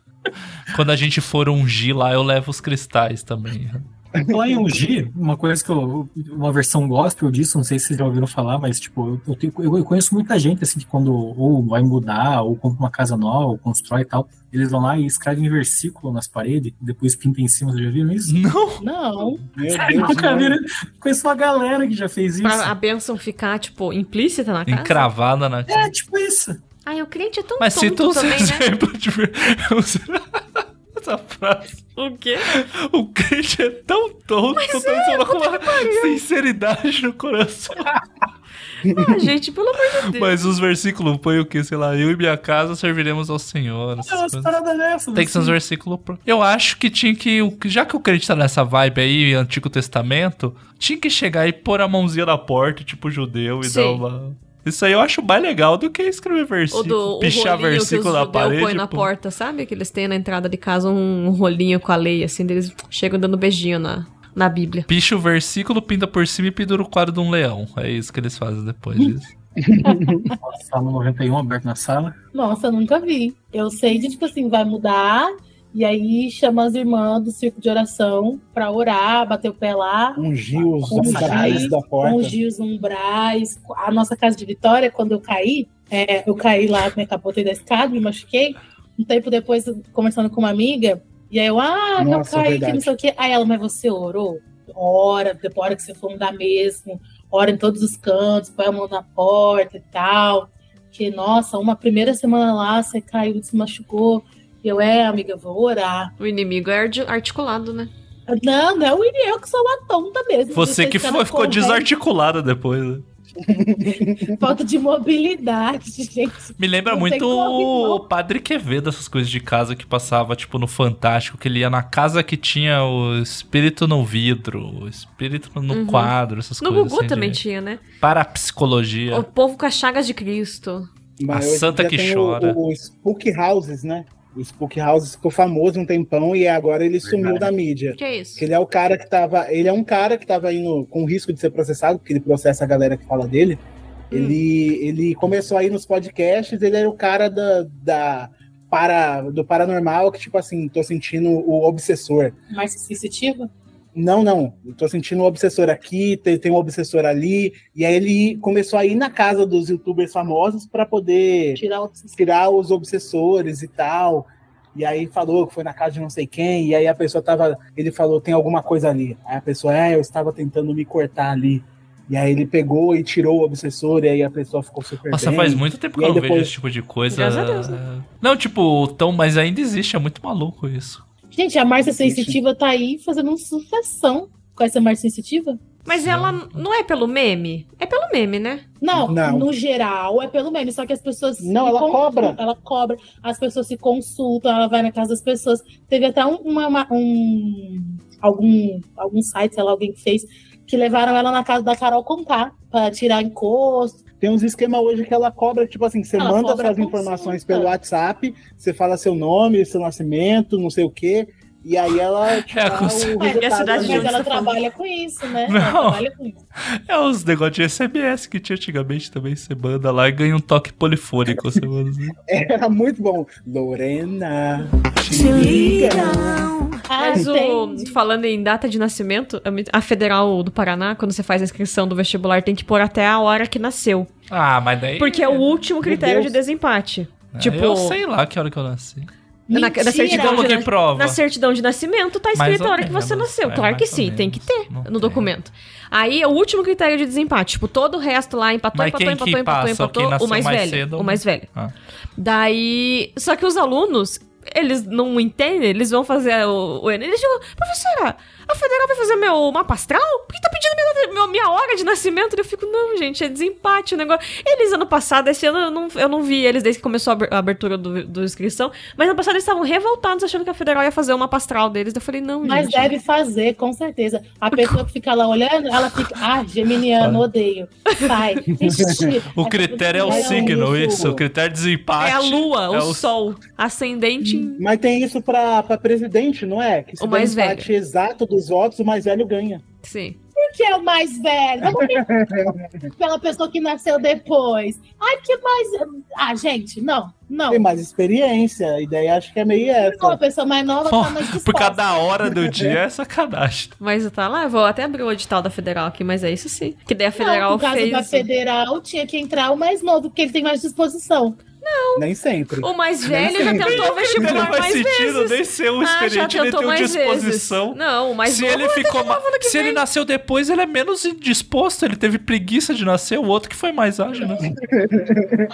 Quando a gente for ungir lá, eu levo os cristais também. Lá em ungir, uma coisa que eu. Uma versão gospel disso, não sei se vocês já ouviram falar, mas tipo, eu, tenho- eu conheço muita gente assim que quando ou vai mudar, ou compra uma casa nova, ou constrói e tal, eles vão lá e escrevem versículo nas paredes, depois pintam em cima, vocês já viram isso? Não! Não. Sério, nunca viram? Conheço uma galera que já fez isso. Pra a bênção ficar, tipo, implícita na casa. Encravada na. É, tipo isso. Ai, o crente é tão Mas tonto cita um também, né? exemplo de. Essa frase. O quê? O crente é tão tonto, Mas é, com uma sinceridade no coração. Ah, gente, pelo amor de Deus. Mas os versículos põem o que? Sei lá, eu e minha casa serviremos ao Senhor. essas É. Tem que ser uns versículos. pro- Eu acho que tinha que. o- Já que o crente tá nessa vibe aí, Antigo Testamento, tinha que chegar e pôr a mãozinha na porta, tipo judeu, e Sim. dar uma. Isso aí eu acho mais legal do que escrever versículo. do o pichar versículo na parede. põem na pô. porta, sabe? Que eles têm na entrada de casa um rolinho com a lei, assim, eles chegam dando beijinho na, na Bíblia. Picha o versículo, pinta por cima e pendura o quadro de um leão. É isso que eles fazem depois disso. Salmo 91 aberto na sala. Nossa, eu nunca vi. Eu sei de, tipo assim, vai mudar, e aí chama as irmãs do circo de oração pra orar, bater o pé lá, Ungir os umbrais da porta. ungir os umbrais. A nossa casa de Vitória, quando eu caí, é, eu caí lá, me capotei da escada, me machuquei. Um tempo depois, conversando com uma amiga, e aí eu, ah, Nossa, eu caí, verdade. que não sei o quê. Aí ela, mas você orou? Ora, depois hora que você for mudar mesmo, ora em todos os cantos, põe a mão na porta e tal. Que, nossa, uma primeira semana lá, você caiu, se machucou. E eu, é, amiga, eu vou orar. O inimigo é articulado, né? Não, não é o eu que sou uma tonta mesmo. Você que foi, ficou desarticulada depois. né? Falta de mobilidade, gente. Me lembra Não muito o Padre Quevedo, essas coisas de casa que passava, tipo, no Fantástico, que ele ia na casa que tinha o espírito no vidro, o espírito no Uhum. quadro, essas No coisas. Gugu assim, também de tinha, né? Parapsicologia. O povo com as chagas de Cristo. Mas A santa que chora. O, o Spook Houses, né? O Spook Houses ficou famoso um tempão e agora ele sumiu da mídia. Que é isso? Ele é o cara que tava. Ele é um cara que tava indo com risco de ser processado, porque ele processa a galera que fala dele. Hum. Ele, ele começou a ir nos podcasts, ele era o cara da, da para, do paranormal, que, tipo assim, tô sentindo o obsessor. Mais sensitiva? Não, não. Eu tô sentindo um obsessor aqui, tem, tem um obsessor ali. E aí ele começou a ir na casa dos youtubers famosos para poder Tirar tirar os obsessores e tal. E aí falou que foi na casa de não sei quem. E aí a pessoa tava. Ele falou, tem alguma coisa ali. Aí a pessoa, é, eu estava tentando me cortar ali. E aí ele pegou e tirou o obsessor, e aí a pessoa ficou super Nossa, bem. faz muito tempo que E eu não depois- vejo esse tipo de coisa. Graças a Deus, né? Não, tipo, tão, mas ainda existe, é muito maluco isso. Gente, a Márcia Sensitiva tá aí fazendo uma sucessão com essa Márcia Sensitiva. Mas ela não é pelo meme? É pelo meme, né? Não, Não. no geral é pelo meme, só que as pessoas. Não, ela cobra. Ela cobra, as pessoas se consultam, ela vai na casa das pessoas. Teve até um, uma- uma- um- algum, algum site, sei lá, alguém que fez, que levaram ela na casa da Carol Conká pra tirar encosto. Tem uns esquemas hoje que ela cobra, tipo assim, você Ela manda as informações pelo WhatsApp, você fala seu nome, seu nascimento, não sei o quê, e aí ela É a dá cons- o É, e a cidade de Mas onde ela você tá trabalha com isso, né? Não. Ela trabalha com isso. É os negócios de SMS que tinha antigamente também. Você manda lá e ganha um toque polifônico. Você manda assim. Era muito bom. Lorena, te liga. Ah, Mas o, falando em data de nascimento, a Federal do Paraná, quando você faz a inscrição do vestibular, tem que pôr até a hora que nasceu. Ah, mas daí. Porque é o último critério de desempate. É, tipo, Eu sei lá que hora que eu nasci. Na, na certidão Como de que prova? Na certidão de nascimento tá escrito a hora que você nasceu. é, claro que sim, tem que ter no tem. documento. Aí é o último critério de desempate. Tipo, todo o resto lá empatou, Mas empatou, empatou, empatou, empatou. nasceu O mais, mais velho. cedo o mais velho. Ah. Daí. Só que os alunos, eles não entendem, eles vão fazer o, o Enem. Eles chegam, professora, a federal vai fazer meu mapa astral? Por que tá pedindo minha, meu- minha hora de nascimento? Eu fico, não, gente, é desempate o negócio. Eles, ano passado, esse ano eu não, eu não vi eles desde que começou a aber- a abertura do, do inscrição, mas ano passado eles estavam revoltados achando que a federal ia fazer o mapa astral deles. Eu falei, não, Mas gente. deve fazer, com certeza. A pessoa que fica lá olhando, ela fica, ah, geminiano, odeio. Sai. O critério é o signo, isso- isso. O critério de desempate. É a lua, o, é sol, ascendente em Mas tem isso pra, pra presidente, não é? Que se O mais empate exato dos votos, o mais velho ganha. Sim. Por porque é o mais velho. Vamos ver pela pessoa que nasceu depois. Ai, que mais. Ah, gente, não, não. Tem mais experiência, a ideia acho que é meio essa. Não, a pessoa mais nova tá mais disposta. Por cada hora do dia é sacanagem. Mas tá lá, eu vou até abrir o edital da Federal aqui, mas é isso sim. Que daí a Federal não, no caso fez. da Federal, tinha que entrar o mais novo, porque ele tem mais disposição. Nem sempre. O mais Nem velho já tentou vestibular Não faz mais sentido vezes. nem ser um Ah, experiente, nem tentou ter disposição. vezes. Não, o mais se novo ele ter ficou ma- Se ele vem. nasceu depois, ele é menos indisposto, ele teve preguiça de nascer, o outro que foi mais ágil, né?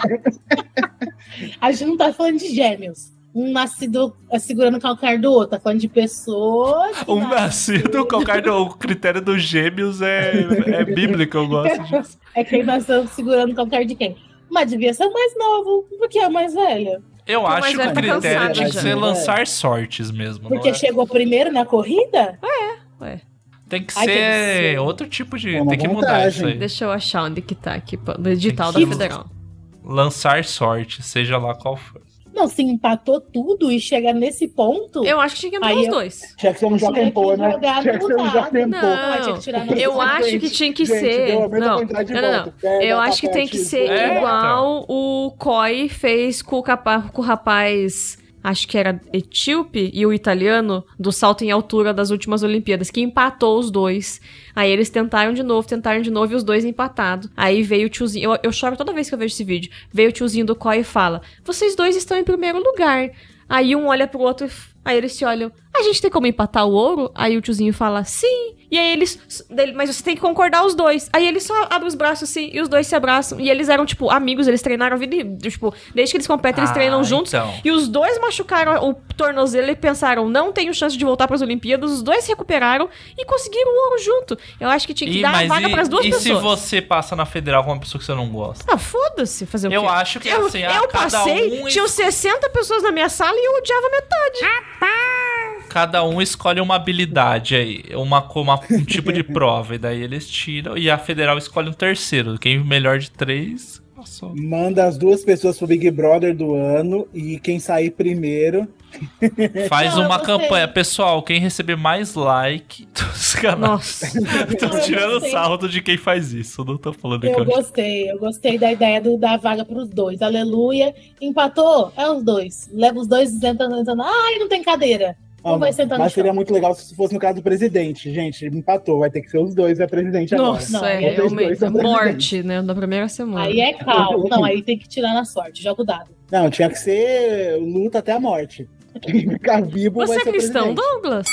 A gente não tá falando de gêmeos. Um nascido é, segurando o calcanhar do outro. Tá falando de pessoas. Um nascem- nascido, qualquer o critério dos gêmeos é, é bíblico, eu gosto disso. É quem nasceu segurando o calcanhar de quem? Mas devia ser o mais novo, porque é o mais velho. Eu Mas acho que o critério tinha que ser lançar sortes mesmo. Porque não é? chegou primeiro na corrida? Ué, Tem que Ai, tem que ser ser. outro tipo de. É uma tem que mudar vantagem. isso aí. deixa eu achar onde que tá aqui, no edital da Federal. Lançar sorte, seja lá qual for. Não, se empatou tudo e chegar nesse ponto. Eu acho que tinha que entrar os eu- dois. Tinha que ser um Joaquim Pô, né? Tinha que ser um Joaquim Pô. Eu acho que tinha que gente, ser. Não, não, não, Eu acho que tem que ser É, igual o Coy fez com o, capa- com o rapaz. Acho que era etíope e o italiano do salto em altura das últimas Olimpíadas, que empatou os dois. Aí eles tentaram de novo, tentaram de novo e os dois empatados. Aí veio o tiozinho. Eu, eu choro toda vez que eu vejo esse vídeo. Veio o tiozinho do Coy e fala: Vocês dois estão em primeiro lugar. Aí um olha pro outro, aí eles se olham. A gente tem como empatar o ouro? Aí o tiozinho fala, sim. E aí eles. dele, Mas você tem que concordar os dois. Aí eles só abrem os braços assim e os dois se abraçam. E eles eram, tipo, amigos, eles treinaram a vida. Tipo, desde que eles competem, eles Ah, treinam juntos. então. E os dois machucaram o tornozelo e pensaram, não tenho chance de voltar pras Olimpíadas. Os dois se recuperaram e conseguiram o ouro junto. Eu acho que tinha que E, dar mas vaga e, pras duas e pessoas. se você passa na federal com uma pessoa que você não gosta? Ah, foda-se fazer o Eu quê? acho que eu, assim, eu cada passei, um tinham 60 pessoas na minha sala e eu odiava metade. Cada um escolhe uma habilidade aí, uma, uma- um tipo de prova, e daí eles tiram, e a federal escolhe um terceiro. Quem melhor de três, passou. Manda as duas pessoas pro Big Brother do ano e quem sair primeiro. Faz Não, uma campanha. Pessoal, quem receber mais like. Os caras Nossa. estão Eu tirando sarro de quem faz isso. Não tô falando Eu eu gostei, eu gostei da ideia do, da vaga para os dois. Aleluia. Empatou? É os dois. Leva os dois sentando, sentando. Ai, não tem cadeira. Um vai sentar no mas seria muito legal se fosse no caso do presidente. Gente, empatou, vai ter que ser os dois a presidente Nossa, agora. é Não, vocês dois realmente. presidentes. Morte, né? Na primeira semana. Aí é calmo. Não, aí tem que tirar na sorte. Joga o dado. Não, tinha que ser luta até a morte. Quem ficar vivo vai Você é ser cristão, presidente. Douglas?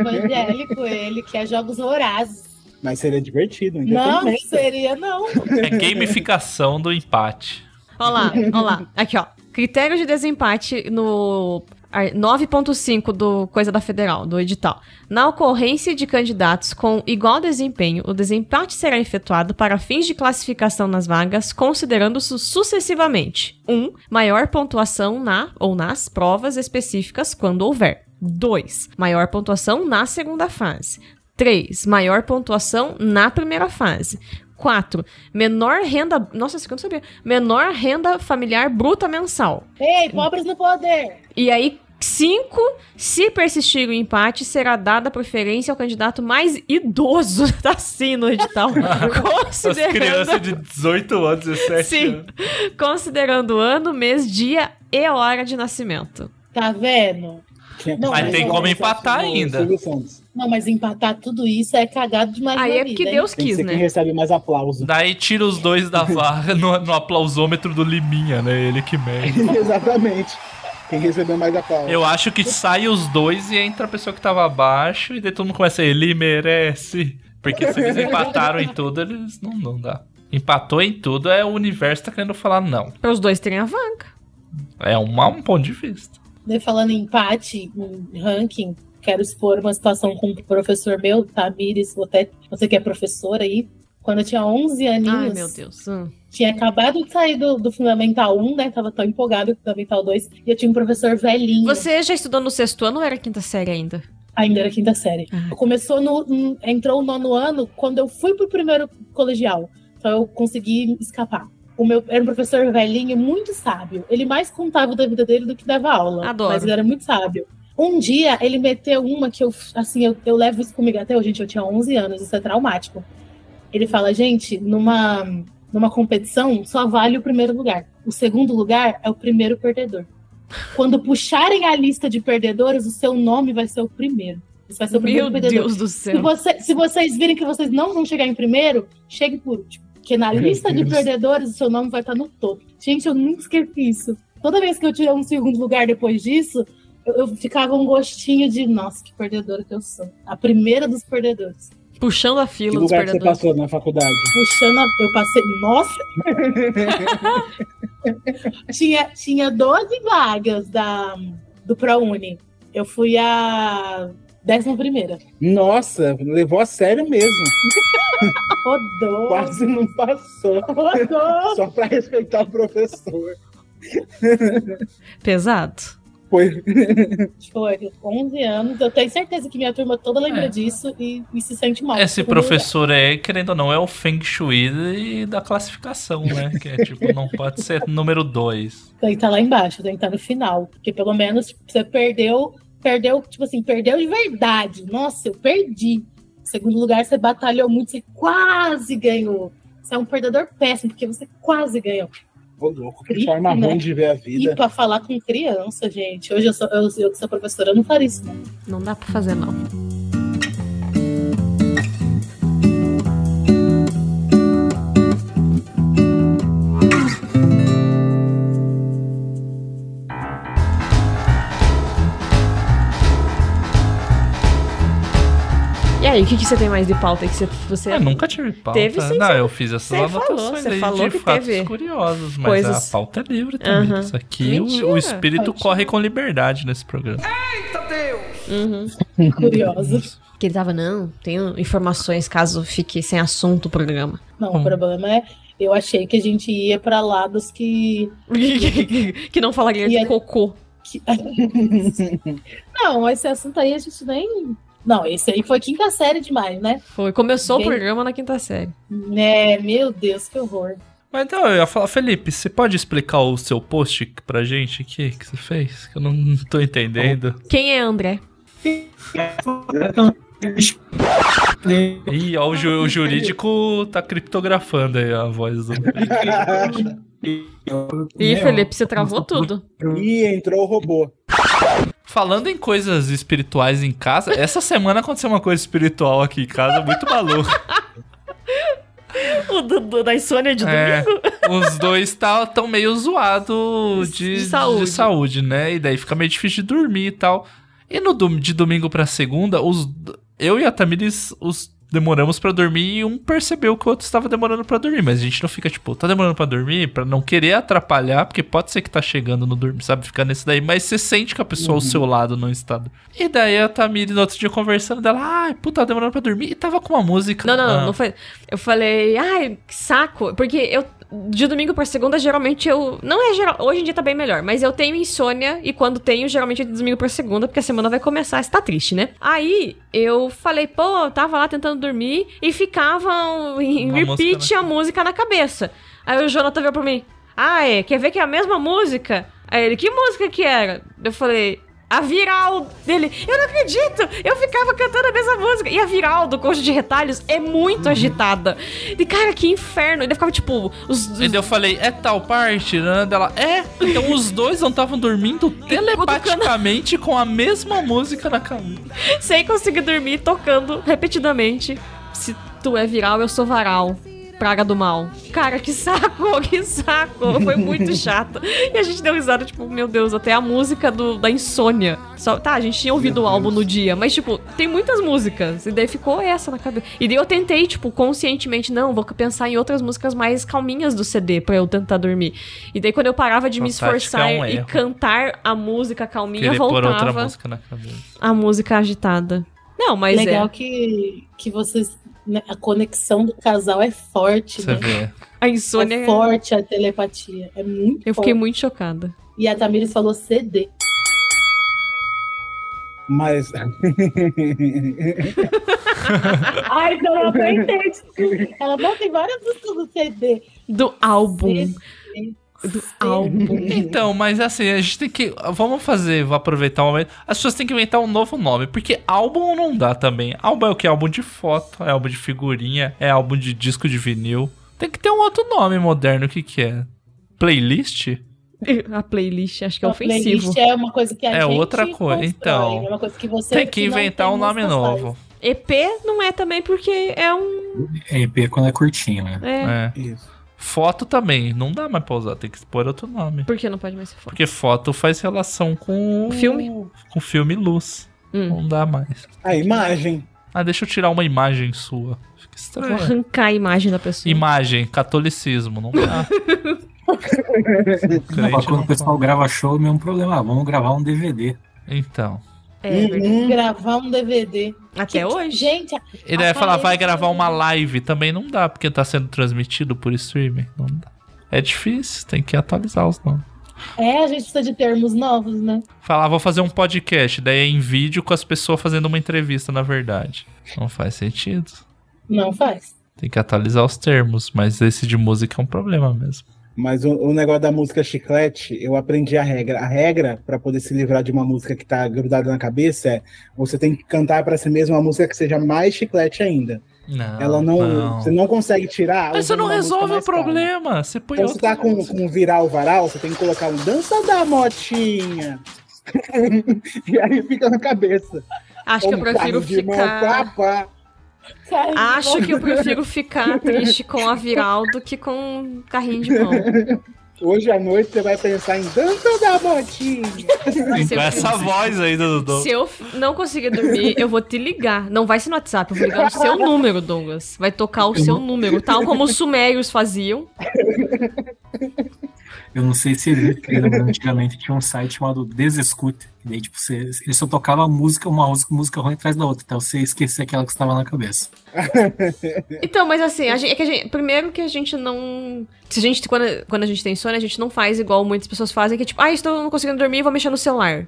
Evangélico, ele quer jogos vorazes. Mas seria divertido, Não, independente. seria não. É gamificação do empate. Olha lá, olha lá. Aqui, ó. Critério de desempate no ar- 9.5 do Coisa da Federal, do edital. Na ocorrência de candidatos com igual desempenho, o desempate será efetuado para fins de classificação nas vagas, considerando-se sucessivamente 1. Um, maior pontuação na ou nas provas específicas, quando houver. 2. Maior pontuação na segunda fase. 3. Maior pontuação na primeira fase. 4. Menor renda. Nossa, isso aqui eu não sabia. Menor renda familiar bruta mensal. Ei, pobres no poder. E aí, 5. Se persistir o empate, será dada preferência ao candidato mais idoso. Tá assim no edital. As considerando. crianças de 18 anos, 17 Sim. anos. Considerando ano, mês, dia e hora de nascimento. Tá vendo? Não, Mas tem como empatar Santos, ainda. Não, mas empatar tudo isso é cagado demais Aí na é vida, porque hein? Deus Tem que quis, ser quem né? recebe mais aplauso. Daí tira os dois da vaga no, no aplausômetro do Liminha, né? Ele que mede. Exatamente. Quem recebeu mais aplauso. Eu acho que sai os dois e entra a pessoa que tava abaixo e daí todo mundo começa a ele merece. Porque se eles empataram em tudo, eles não, não dá. Empatou em tudo, é o universo tá querendo falar não. Para os dois terem a vaga. É uma, um ponto de vista. Daí, falando em empate, em ranking, quero expor uma situação com um professor meu, Tamires, até você que é professora aí. Quando eu tinha 11 aninhos, Ai, meu Deus. Hum. tinha acabado de sair do, do Fundamental 1, né? Tava tão empolgado com o Fundamental 2. E eu tinha um professor velhinho. Você já estudou no sexto ano ou era quinta série ainda? Ainda era quinta série. Ah. Começou no. Entrou o nono ano quando eu fui pro primeiro colegial. Então eu consegui escapar. O meu era um professor velhinho, muito sábio. Ele mais contava da vida dele do que dava aula. Adoro. Mas ele era muito sábio. Um dia ele meteu uma que eu, assim, eu, eu levo isso comigo até hoje, gente. Eu tinha 11 anos, isso é traumático. Ele fala, gente, numa, numa competição só vale o primeiro lugar. O segundo lugar é o primeiro perdedor. Quando puxarem a lista de perdedores, o seu nome vai ser o primeiro. Esse vai ser o primeiro Meu perdedor. Deus do Se, céu. você- se vocês virem que vocês não vão chegar em primeiro, chegue por último. Porque na Meu lista de Deus. perdedores, o seu nome vai estar no topo. Gente, eu nunca esqueci isso. Toda vez que eu tirei um segundo lugar depois disso, eu, ficava um gostinho de, nossa, que perdedora que eu sou. A primeira dos perdedores. Puxando a Que fila dos lugar que você perdedores. passou na faculdade? Puxando, a, eu passei. Nossa! tinha, tinha 12 vagas da, do ProUni. Eu fui a 11 primeira. Nossa, levou a sério mesmo. Rodou. Quase não passou. Rodou. Só pra respeitar o professor. Pesado. Foi. Foi, 11 anos. Eu tenho certeza que minha turma toda lembra É. disso e, e se sente mal. Esse Segundo professor é, querendo ou não, é o Feng Shui e da classificação, né? Que é tipo, não pode ser número 2. lugar. Tem que estar lá embaixo, tem que estar no final. Porque pelo menos você perdeu, perdeu, tipo assim, perdeu de verdade. Nossa, eu perdi. Segundo lugar, você batalhou muito, você quase ganhou. Você é um perdedor péssimo, porque você quase ganhou. Ô, louco, que Triste, forma né? ruim de ver a vida. E pra falar com criança, gente. Hoje eu, sou, eu, eu que sou professora, eu não faria isso, não. Não dá pra fazer, não. E aí, o que, que você tem mais de pauta que você. você... Eu nunca tive pauta. Teve sim, não, você- eu fiz essas você anotações falou, você aí falou de que fatos teve curiosos, mas coisas- a pauta é livre também. Aham. Isso aqui, o, o espírito Mentira. corre com liberdade nesse programa. Uhum. Curiosa. Que ele tava, não, tenho informações caso fique sem assunto o programa. Não, Hum. o problema é. Eu achei que a gente ia pra lados que. que não falaria E de é- cocô. que- não, esse assunto aí a gente nem. Não, esse aí foi quinta série demais, né? Foi. Começou Gente. o programa na quinta série. É, meu Deus, que horror. Mas então, eu ia falar, Felipe, você pode explicar o seu post pra gente aqui que você fez? Que eu não, não tô entendendo. Quem é André? Ih, ó, o, ju- o jurídico tá criptografando aí a voz do. Ih, Felipe, você travou tudo. Ih, entrou o robô. Falando em coisas espirituais em casa, essa semana aconteceu uma coisa espiritual aqui em casa, muito maluco. O do, do- da insônia de É, domingo? os dois tá, tão meio zoados de, De saúde. de saúde, né? E daí fica meio difícil de dormir e tal. E no de domingo pra segunda, os, eu e a Tamiris os demoramos pra dormir e um percebeu que o outro estava demorando pra dormir. Mas a gente não fica, tipo, tá demorando pra dormir pra não querer atrapalhar, porque pode ser que tá chegando no dormir, sabe? Ficar nesse daí. Mas você sente que a pessoa ao seu lado não está. E daí a Tamiris no outro dia conversando dela, ai, puta, tá demorando pra dormir. E tava com uma música. Não, não, Ah. não, não foi. Eu falei, ai, que saco. Porque eu, de domingo pra segunda, geralmente eu. Não é geral. Hoje em dia tá bem melhor, mas eu tenho insônia e quando tenho, geralmente é de domingo pra segunda, porque a semana vai começar. Você tá triste, né? Aí eu falei, pô, eu tava lá tentando dormir e ficava em Uma música repeat na a música na cabeça. Aí o Jonathan veio pra mim, ah, é, quer ver que é a mesma música? Aí ele, que música que era? Eu falei. A viral dele, eu não acredito! Eu ficava cantando a mesma música. E a viral do Coxa de Retalhos é muito Uhum. agitada. E cara, que inferno. Ele ficava tipo, os, os E daí eu falei, é tal parte, né? Dela, é. Então os dois não estavam dormindo telepaticamente com a mesma música na cabeça. sem conseguir dormir, tocando repetidamente. Se tu é viral, eu sou varal. Praga do mal. Cara, que saco, que saco. Foi muito chato. E a gente deu risada, tipo, meu Deus, até a música do, da insônia. Só, tá, a gente tinha ouvido o álbum no dia, mas, tipo, tem muitas músicas. E daí ficou essa na cabeça. E daí eu tentei, tipo, conscientemente, não, vou pensar em outras músicas mais calminhas do CD pra eu tentar dormir. E daí quando eu parava de me Sua tática esforçar é um e cantar a música calminha, Querer pôr outra voltava música na cabeça. a música agitada. Não, mas Legal é. que, que vocês. Né, a conexão do casal é forte, Você né? vê. A insônia. É forte a telepatia. É muito Eu fiquei forte. muito chocada. E a Tamires falou CD. Mas. Ai, não, ela não entende. Ela não tem várias músicas do CD. Do álbum. CD. Do álbum. Então, mas assim, a gente tem que. Vamos fazer, vou aproveitar o momento. As pessoas têm que inventar um novo nome. Porque álbum não dá também. Álbum é o que? Álbum de foto, é álbum de figurinha, é álbum de disco de vinil. Tem que ter um outro nome moderno. O que, que é? Playlist? A playlist, acho que é A ofensivo. playlist é uma coisa que a É gente outra coisa, então. É uma coisa que você Tem que inventar tem um nome novo. faz. EP não é também porque é um. É EP quando é curtinho, né? É. É. Isso. Foto também. Não dá mais pra usar. Tem que pôr outro nome. Por que não pode mais ser foto? Porque foto faz relação com. Filme? Com filme e luz. Hum. Não dá mais. A imagem. Ah, deixa eu tirar uma imagem sua. Fica Vou estranho. arrancar a imagem da pessoa. Imagem, catolicismo, não dá. Não, quando o pessoal grava show, é o mesmo problema. Ah, vamos gravar um DVD. Então. É. Uhum. Gravar um DVD. Até hoje. Gente, Ele vai falar, vai gravar uma live. Também não dá, porque tá sendo transmitido por streaming. Não dá. É difícil, tem que atualizar os nomes. é, a gente precisa de termos novos, né? Falar, vou fazer um podcast, daí é em vídeo com as pessoas fazendo uma entrevista, na verdade. Não faz sentido. Não faz. Tem que atualizar os termos, mas esse de música é um problema mesmo. Mas o, o negócio da música chiclete, eu aprendi a regra. A regra, pra poder se livrar de uma música que tá grudada na cabeça, é você tem que cantar pra si mesmo uma música que seja mais chiclete ainda. Não. Ela não, Você não consegue tirar. Mas você não resolve o mais calma. problema. Você põe Então você tá com, com viral varal, você tem que colocar um dança da motinha. e aí fica na cabeça. Acho que eu prefiro carne de mão, ficar. Acho que eu prefiro ficar triste com a viral do que com carrinho de mão. Hoje à noite você vai pensar em dança da motinha. Se Com eu, essa voz aí do Dudu. se eu não conseguir dormir, eu vou te ligar. Não vai ser no WhatsApp, eu vou ligar no seu número, Douglas. Vai tocar o seu número, tal como os sumérios faziam. Eu não sei se existe antigamente tinha um site chamado Desescute. E daí, tipo, você, ele só tocava música, uma música, música ruim atrás da outra. Então você esquecia aquela que estava na cabeça. Então, mas assim, a gente, é que a gente, primeiro que a gente não. Se a gente, quando, quando a gente tem sono, a gente não faz igual muitas pessoas fazem, que é tipo, ah, estou não conseguindo dormir, vou mexer no celular.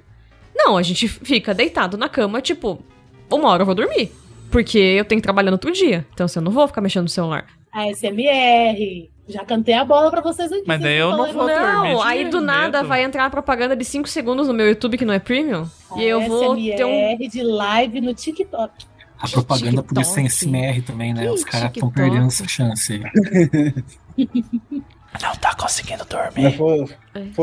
Não, a gente fica deitado na cama, tipo, uma hora eu vou dormir. Porque eu tenho que trabalhar no outro dia. Então, assim, eu não vou ficar mexendo no celular. A SMR. Já cantei a bola pra vocês aqui. Mas daí eu não vou dormir Não, de aí do nada medo. vai entrar uma propaganda de 5 segundos no meu YouTube que não é premium. E eu vou ter um. SMR de live no TikTok. A propaganda podia ser em TikTok. SMR também, né? Que Os caras estão TikTok? perdendo essa chance aí. Não tá conseguindo dormir. falou,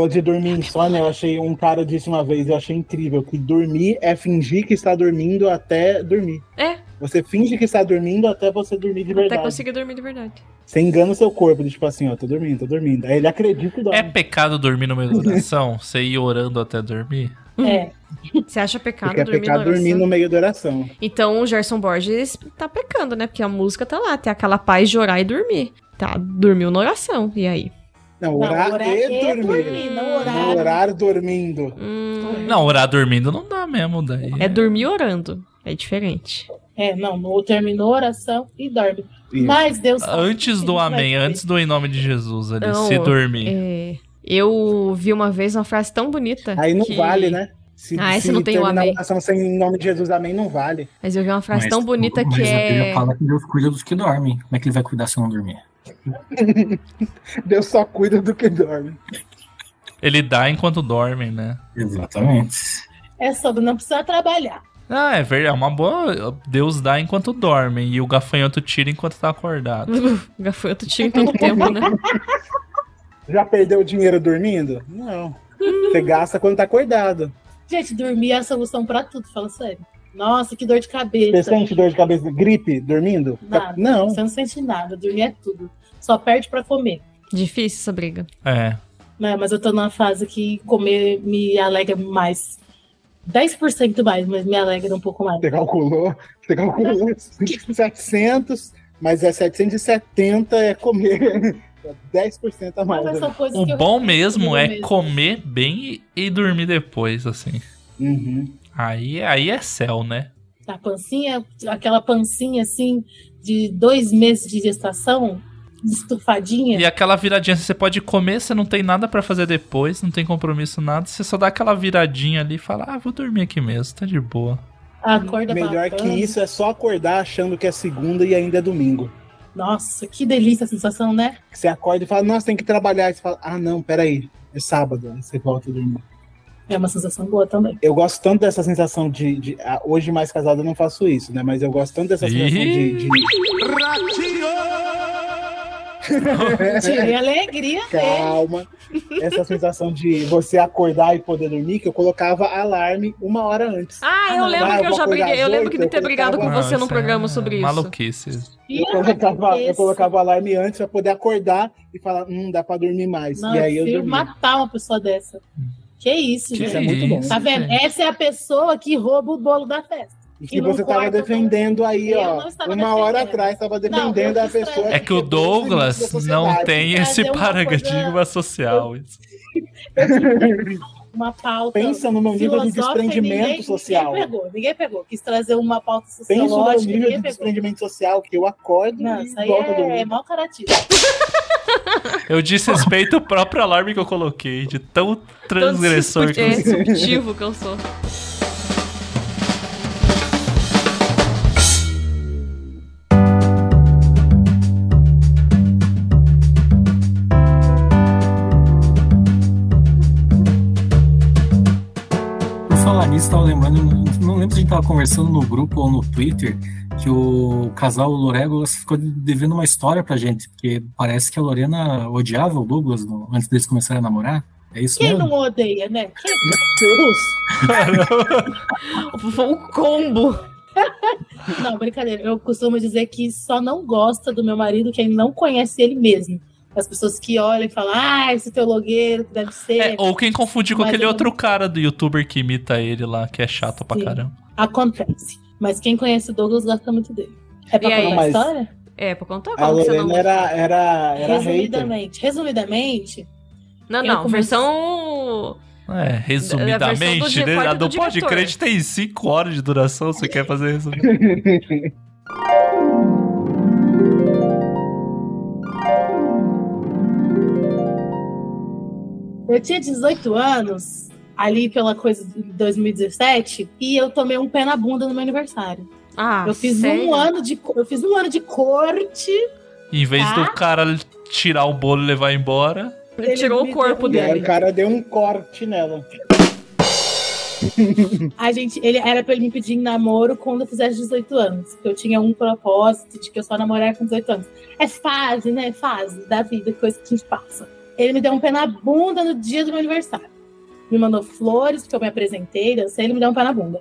É. de dormir insônia, eu achei, um cara disse uma vez, eu achei incrível, que dormir é fingir que está dormindo até dormir. É, Você finge que está dormindo até você dormir de até verdade. conseguir dormir de verdade. Você engana o seu corpo, de tipo assim, ó, tô dormindo, tô dormindo. Aí ele acredita que dorme. É pecado dormir no meio da oração? Você ir orando até dormir? É. Você acha pecado Porque é dormir pecado na dormir no meio da oração. Então o Gerson Borges tá pecando, né? Porque a música tá lá, tem aquela paz de orar e dormir. Tá, dormiu na oração. E aí? Não, Não, orar, orar e, e dormir. dormir, não orar. Não orar dormindo. Hum, Não, orar dormindo não dá mesmo daí. é dormir orando. É diferente. É, não, no, terminou a oração e dorme. Isso. Mas Deus Antes do amém, antes do em nome de Jesus ali, Não, se dormir. É, eu vi uma vez uma frase tão bonita. Aí não que- vale, né? Se, Ah, esse não tem o amém. oração sem em nome de Jesus, amém, não vale. Mas eu vi uma frase Mas- tão bonita mas que a é. fala que Deus cuida dos que dormem. Como é que ele vai cuidar se não dormir? Deus só cuida do que dorme. Ele dá enquanto dormem, né? Exatamente. É sobre não precisar trabalhar. Ah, é verdade. É uma boa. Deus dá enquanto dorme. E o gafanhoto tira enquanto tá acordado. O gafanhoto tira em todo tempo, né? Já perdeu dinheiro dormindo? Não. Você gasta quando tá acordado. Gente, dormir é a solução pra tudo, fala sério. Nossa, que dor de Você cabeça. sente dor de cabeça, gripe, dormindo? Nada. Não. Você não sente nada. Dormir é tudo. Só perde pra comer. Difícil essa briga. É. Né, mas eu tô numa fase que comer me alegra mais. 10% mais, mas me alegra um pouco mais. Você calculou, você calculou 700, mas é 770 é comer 10% a mais. O bom mesmo é mesmo. comer bem e e dormir depois, assim. Uhum. Aí, aí é céu, né? A pancinha, aquela pancinha assim, de dois meses de gestação, estufadinha. E aquela viradinha, você pode comer, você não tem nada pra fazer depois, não tem compromisso, nada. Você só dá aquela viradinha ali e fala, ah, vou dormir aqui mesmo, tá de boa. Acorda Melhor babando. que isso é só acordar achando que é segunda e ainda é domingo. Nossa, que delícia a sensação, né? Que Você acorda e fala, nossa, tem que trabalhar. E você fala, ah, não, peraí, é sábado. Aí você volta a dormir. É uma sensação boa também. Eu gosto tanto dessa sensação de. de- ah, hoje, mais casado, eu não faço isso, né? Mas eu gosto tanto dessa sensação de. de- Tirei a alegria dele. Calma. Essa sensação de você acordar e poder dormir, que eu colocava alarme uma hora antes. Ah, eu Ah, lembro ah, que eu eu já briguei. Eu lembro que de eu ter brigado com você num programa é sobre isso. Maluquice. Eu colocava, eu colocava o alarme antes pra poder acordar e falar, hum, dá pra dormir mais. Não, e aí eu dormia. matar uma pessoa dessa. Que isso, Que gente. é muito bom. Tá vendo? gente. Essa é a pessoa que rouba o bolo da festa. E que você tava quarto, defendendo aí, ó. não estava Uma hora atrás tava Não, defendendo eu a pessoa. É que o Douglas não tem esse paradigma coisa- social. isso. Uma pauta. Pensa no meu nível de desprendimento ninguém- social. Ninguém pegou, ninguém pegou. Quis trazer uma pauta Pensa no meu nível ninguém de pegou. desprendimento social, que eu acordo Não, e isso aí volto a é, mau caratismo. Eu desrespeito o próprio alarme que eu coloquei, de tão transgressor que é, eu sou. disruptivo que eu sou. Nisso, tava lembrando, não lembro se a gente tava conversando no grupo ou no Twitter, que o casal Loregolas ficou devendo uma história pra gente, porque parece que a Lorena odiava o Douglas no- antes deles começarem a namorar. É isso Quem mesmo? não odeia, né? Quem Deus! Foi um combo. Não, brincadeira. Eu costumo dizer que só não gosta do meu marido quem não conhece ele mesmo. As pessoas que olham e falam, ah, esse teu logueiro que deve ser. É, ou quem confundiu com Mas aquele eu- outro cara do youtuber que imita ele lá, que é chato pra Sim. caramba. Acontece. Mas quem conhece o Douglas gosta muito dele. É pra E aí? contar a Mas- história? É, pra contar A como que você não era, era, era hater. Resumidamente. Resumidamente, Não, não, comecei- versão. É, a resumidamente, do né? A do do Pod diretor. Credit tem 5 horas de duração, você quer fazer resumidamente? eu tinha 18 anos, ali pela coisa de 2017, e eu tomei um pé na bunda no meu aniversário. Ah, eu fiz sério? um ano de eu fiz um ano de corte. Em vez Tá. do cara tirar o bolo e levar embora. Ele tirou me o corpo dele. o cara deu um corte nela. A gente, ele era pra ele me pedir em namoro quando eu fizesse 18 anos. Porque eu tinha um propósito de que eu só namoraria com 18 anos. É fase, né? Fase da vida, coisa que a gente passa. Ele me deu um pé na bunda no dia do meu aniversário. Me mandou flores, porque eu me apresentei, dancei, ele me deu um pé na bunda.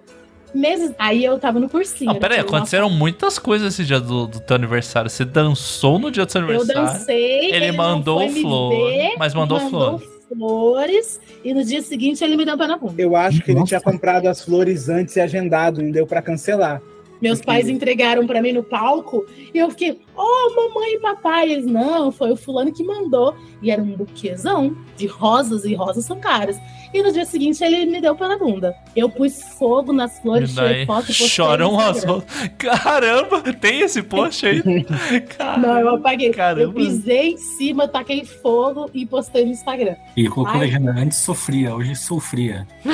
Meses. Aí eu tava no cursinho. Não, pera aí, né? aconteceram muitas coisas esse dia do, do teu aniversário. Você dançou no dia do seu Eu aniversário. dancei. Ele não mandou foi me flor, ver, mas mandou flor. flores. E no dia seguinte ele me deu um pé na bunda. Eu acho que ele Nossa. tinha comprado as flores antes e agendado, não deu pra cancelar. Meus pais entregaram pra mim no palco e eu fiquei, oh, mamãe e papai. Eles, não, foi o fulano que mandou. E era um buquezão de rosas, e rosas são caras. E no dia seguinte ele me deu pela bunda. Eu pus fogo nas flores, tirei foto e choram as outras. Caramba, tem esse post aí? Caramba. Não, eu apaguei. Eu Caramba. pisei em cima, taquei fogo e postei no Instagram. E colocou legenda, antes sofria, hoje sofria.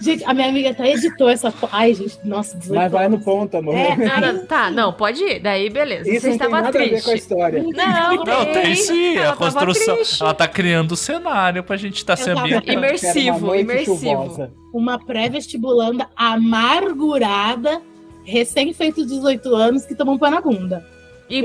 gente, a minha amiga até editou essa foto. Ai, gente, nossa, 18 Mas vai no ponto, amor. É, não, tá, não, pode ir. Daí, beleza. Isso Você não tem estava nada a ver com a triste. história. Não, Não, tem sim, Ela a construção. Triste. Ela tá criando o cenário pra gente estar se Eu tava- ambientando. Era uma Imersivo, imersivo. chuvosa. Uma pré-vestibulanda amargurada, recém-feito 18 anos, que tomou um pé na bunda. E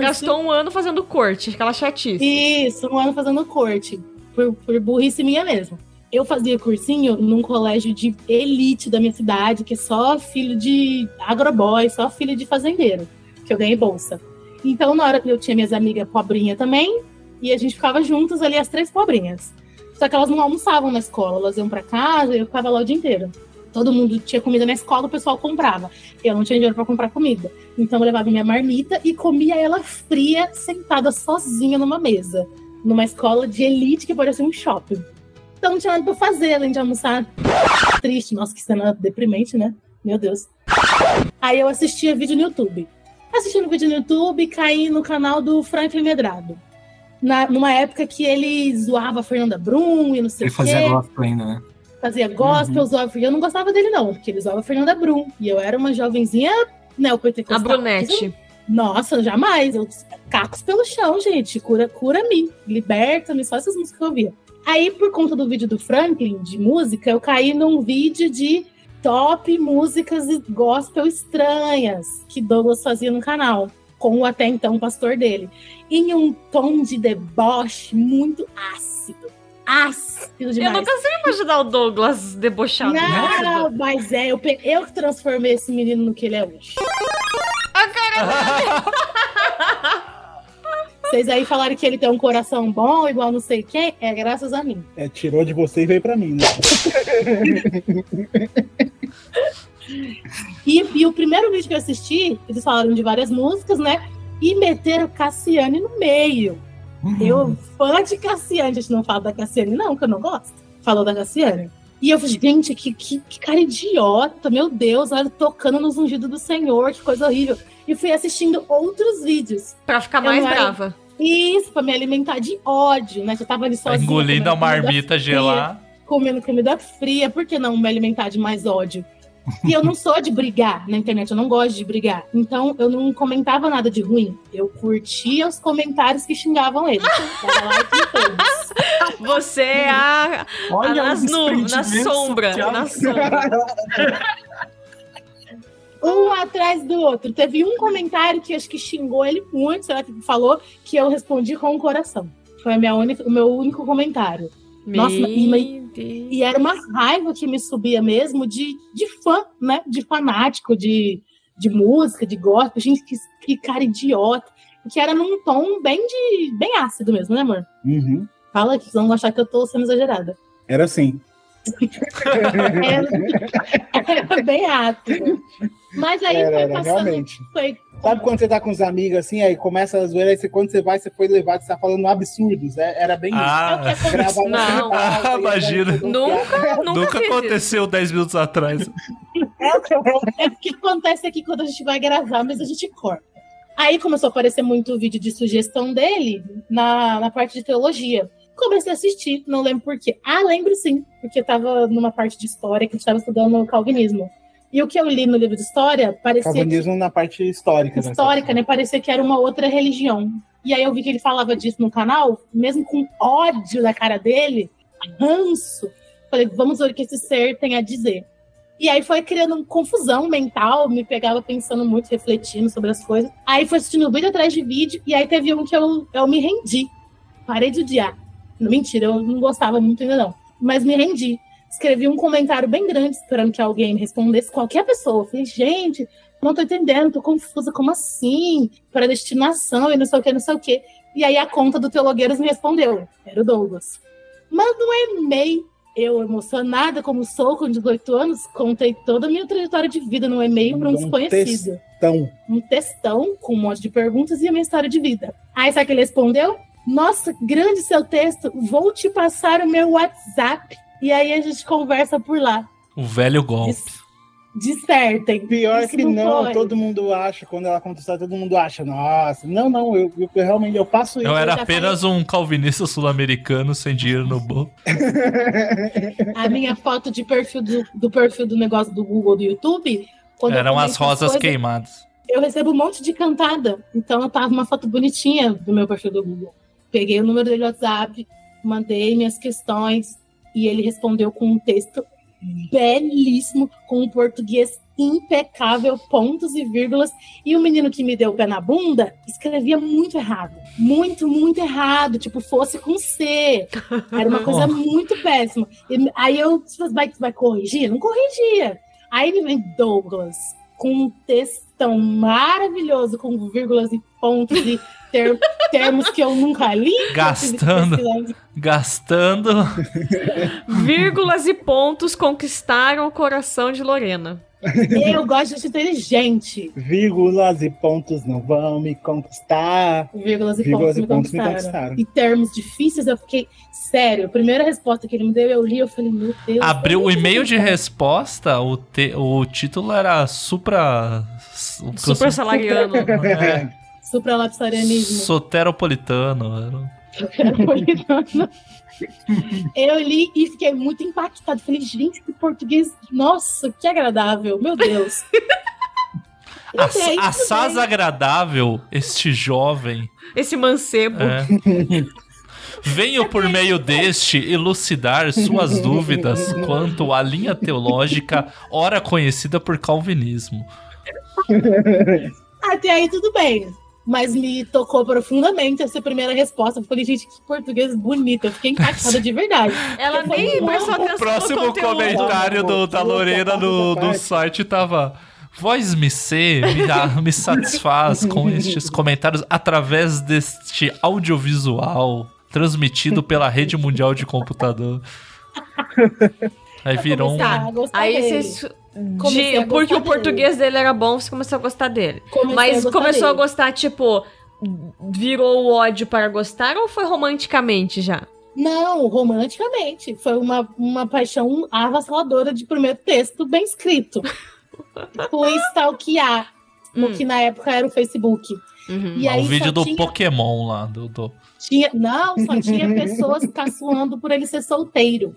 gastou um ano fazendo corte, aquela chatice. Isso, um ano fazendo corte. Por, por burrice minha mesmo. Eu fazia cursinho num colégio de elite da minha cidade, que é só filho de agroboy, só filho de fazendeiro, que eu ganhei bolsa. Então, na hora que eu tinha minhas amigas pobrinhas também, e a gente ficava juntas ali, as três pobrinhas. Só que elas não almoçavam na escola, elas iam pra casa e eu ficava lá o dia inteiro. Todo mundo tinha comida na escola, o pessoal comprava. Eu não tinha dinheiro pra comprar comida. Então eu levava minha marmita e comia ela fria, sentada sozinha numa mesa. Numa escola de elite que parecia um shopping. Então não tinha nada pra fazer, além de almoçar. Triste, nossa, que cena deprimente, né? Meu Deus. Aí eu assistia vídeo no YouTube. Assistindo vídeo no YouTube, caí no canal do Franklin Medrado. Na, numa época que ele zoava a Fernanda Brum e não sei Ele o fazia quê gospel ainda, né? fazia gospel, zoava, e eu não gostava dele, não, porque ele zoava a Fernanda Brum. E eu era uma jovenzinha A neopentecostal. Brunete. Nossa, jamais. Eu cacos pelo chão, gente. Cura, cura-me, liberta-me, só essas músicas que eu ouvia. Aí, por conta do vídeo do Franklin, de música, eu caí num vídeo de top músicas gospel estranhas que Douglas fazia no canal, com o até então pastor dele. Em um tom de deboche muito ácido. Ácido demais. Eu não consigo imaginar o Douglas debochado. Não, mas é, eu, eu que transformei esse menino no que ele é hoje. A cara Vocês aí falaram que ele tem um coração bom, igual não sei quem, é graças a mim. É, tirou de você e veio pra mim, né? E, e o primeiro vídeo que eu assisti, eles falaram de várias músicas, né? E meteram Cassiane no meio. Eu, fã de Cassiane, a gente não fala da Cassiane, não, que eu não gosto. Falou da Cassiane. E eu falei, gente, que, que, que cara idiota, meu Deus, olha, tocando nos ungidos do Senhor, que coisa horrível. E fui assistindo outros vídeos. Pra ficar Eu mais era- brava. Isso, pra me alimentar de ódio, né? Já tava ali sozinha. engolindo a marmita gelar. Comendo comida fria, por que não me alimentar de mais ódio? E eu não sou de brigar na internet, eu não gosto de brigar. Então eu não comentava nada de ruim. Eu curtia os comentários que xingavam ele. Todos. Você é a, a Olha nas nu, na sombra. Na sombra. Um atrás do outro. Teve um comentário que acho que xingou ele muito, sei lá que falou, que eu respondi com o coração. Foi a minha única, o meu único comentário. Nossa, e- e-. E era uma raiva que me subia mesmo de, de fã, né? De fanático, de, de música, de gospel. Gente, que, que cara idiota. Que era num tom bem de bem ácido mesmo, né, amor? Uhum. Fala que vocês vão achar que eu tô sendo exagerada. Era assim. Era, era bem ácido. Mas aí Era, foi era, passando. realmente. Foi, Sabe quando você tá com os amigos assim, aí começa a zoeira, aí você, quando você vai, você foi levado, você tá falando absurdos. É, era bem Ah, é o que Gravava Não. Ah, imagina. vai- Nunca, nunca, Nunca isso. aconteceu 10 minutos atrás. É o que acontece aqui quando a gente vai gravar, mas a gente corta. Aí começou a aparecer muito vídeo de sugestão dele na, na parte de teologia. Comecei a assistir, não lembro por quê. Ah, lembro sim, porque estava numa parte de história que a gente estava estudando o calvinismo. E o que eu li no livro de história parecia que Calvinismo na parte histórica. né? histórica, né? Parecia que era uma outra religião. E aí eu vi que ele falava disso no canal, mesmo com ódio da cara dele, ranço. Falei, vamos ver o que esse ser tem a dizer. E aí foi criando uma confusão mental, me pegava pensando muito, refletindo sobre as coisas. Aí foi assistindo vídeo atrás de vídeo, e aí teve um que eu, eu me rendi. Parei de odiar. Mentira, eu não gostava muito ainda não. Mas me rendi. Escrevi um comentário bem grande, esperando que alguém me respondesse, qualquer pessoa. Falei, gente, não tô entendendo, tô confusa, como assim? Para destinação e não sei o que, não sei o que. E aí a conta do Teologueiros me respondeu, era o Douglas. Manda um e-mail. Eu, emocionada como sou, com 18 anos, contei toda a minha trajetória de vida no e-mail para um Um desconhecido. Então, Um textão com um monte de perguntas e a minha história de vida. Aí sabe o que ele respondeu? Nossa, grande seu texto, vou te passar o meu WhatsApp. E aí a gente conversa por lá. O velho golpe. Dis- Dissertem. pior Isso que não, foi. todo mundo acha, quando ela conta isso, todo mundo acha, nossa, não, não, eu, eu- eu realmente eu passo isso. Eu era já apenas um calvinista sul-americano sem dinheiro no bolso. A minha foto de perfil do, do perfil do negócio do Google do YouTube. quando eu Eram as rosas coisas, queimadas. Eu recebo um monte de cantada. Então eu tava uma foto bonitinha do meu perfil do Google. Peguei o número dele do WhatsApp, mandei minhas questões e ele respondeu com um texto belíssimo, com um português impecável, pontos e vírgulas. E o menino que me deu o pé na bunda escrevia muito errado. Muito, muito errado. Tipo, fosse com C. Era uma coisa muito péssima. E aí eu disse, vai, vai corrigir? Não corrigia. Aí me vem Douglas com um textão maravilhoso, com vírgulas e pontos e ter- termos que eu nunca li. Gastando. Gastando. Vírgulas e pontos conquistaram o coração de Lorena. Eu gosto de gente inteligente. Vírgulas e pontos não vão me conquistar. Vírgulas e Vírgulas pontos, e me, pontos me conquistaram. conquistaram. E termos difíceis, eu fiquei. Sério, a primeira resposta que ele me deu, eu li, eu falei, meu Deus. Abriu o e-mail de resposta, o, te- o título era Supra. Super salariano. É, Supralapsarianismo. soteropolitano. Eu li e fiquei muito impactado. Falei, gente, que português. Nossa, que agradável. Meu Deus. Assaz agradável, este jovem. Esse mancebo. É. Venho por meio deste elucidar suas dúvidas quanto à linha teológica, ora conhecida por calvinismo. Até aí tudo bem. Mas me tocou profundamente essa primeira resposta. Eu falei, gente, que português bonito. Eu fiquei impactada de verdade. Ela Porque nem foi prestou atenção O próximo comentário do, da Lorena no, no site tava. Voz me ser me, me satisfaz com estes comentários através deste audiovisual transmitido pela rede mundial de computador. Aí virou um. Aí vocês. De- a porque o português dele era bom, você começou a gostar dele. Comecei Mas a gostar começou a dele. gostar, tipo, virou o ódio para gostar ou foi romanticamente já? Não, romanticamente. Foi uma, uma paixão avassaladora de primeiro texto bem escrito. Fui stalkear, o Hum. que na época era o Facebook. Uhum. E aí um vídeo do tinha- Pokémon lá. Do, do... Tinha, não, só tinha pessoas caçoando por ele ser solteiro.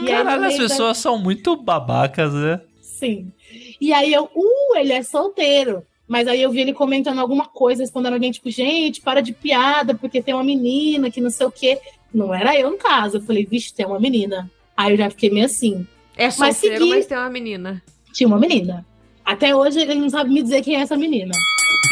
E no Caralho, as meio da- pessoas são muito babacas, né? Sim. E aí eu, uh, ele é solteiro. Mas aí eu vi ele comentando alguma coisa, respondendo alguém, tipo, gente, para de piada, porque tem uma menina que não sei o quê. Não era eu no caso. Eu falei, vixe, tem uma menina. Aí eu já fiquei meio assim. É Mas solteiro, mas, segui- tem uma menina. Tinha uma menina. Até hoje ele não sabe me dizer quem é essa menina.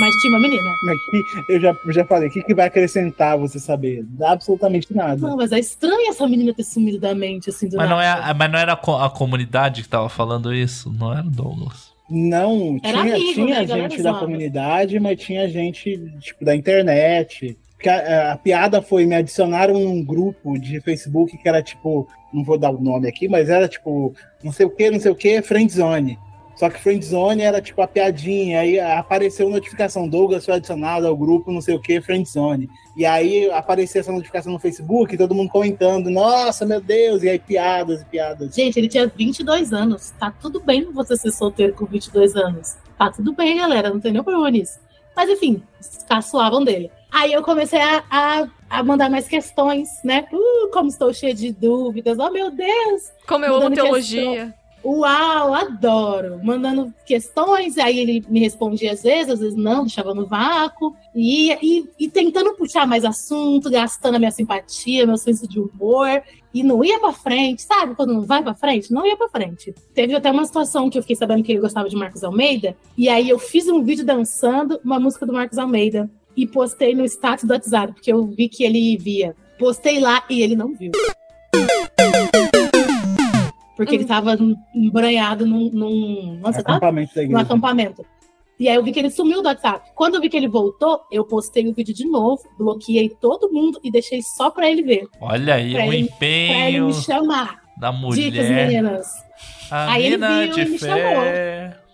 Mas tinha uma menina. Mas que, eu já, já falei, o que, que vai acrescentar você saber? Absolutamente nada. Não, mas é estranho essa menina ter sumido da mente, assim, do Mas não, nada. é, mas não era a co- a comunidade que tava falando isso? Não era o Douglas. Não, Era tinha, amigo, tinha né? Gente da comunidade, mas tinha gente, tipo, da internet. Porque a, a piada foi, me adicionaram num grupo de Facebook que era, tipo, não vou dar o nome aqui, mas era, tipo, não sei o que, não sei o que, Friendzone. Só que Friendzone era, tipo, a piadinha, aí apareceu notificação, Douglas foi adicionado ao grupo, não sei o que, Friendzone. E aí apareceu essa notificação no Facebook, todo mundo comentando, nossa, meu Deus, e aí piadas e piadas. Gente, ele tinha 22 anos. Tá tudo bem você ser solteiro com 22 anos. Tá tudo bem, galera. Não tem nenhum problema nisso. Mas enfim, caçoavam dele. Aí eu comecei a, a, a mandar mais questões, né? Uh, como estou cheia de dúvidas. Oh, meu Deus! Como eu amo teologia. Uau, adoro! Mandando questões, aí ele me respondia às vezes, às vezes não, deixava no vácuo. E, e, e tentando puxar mais assunto, gastando a minha simpatia, meu senso de humor. E não ia pra frente, sabe? Quando não vai pra frente, não ia pra frente. Teve até uma situação que eu fiquei sabendo que ele gostava de Marcos Almeida. E aí eu fiz um vídeo dançando uma música do Marcos Almeida. E postei no status do WhatsApp, porque eu vi que ele via. Postei lá e ele não viu. Porque ele tava embranhado num. num nossa, tá? Acampamento no igreja. acampamento. E aí eu vi que ele sumiu do WhatsApp. Quando eu vi que ele voltou, eu postei o vídeo de novo, bloqueei todo mundo e deixei só pra ele ver. Olha aí, Pra o ele- Pra ele empenho me chamar. da Dicas, mulher. meninas. A Aí ele viu de e me fé. Mina-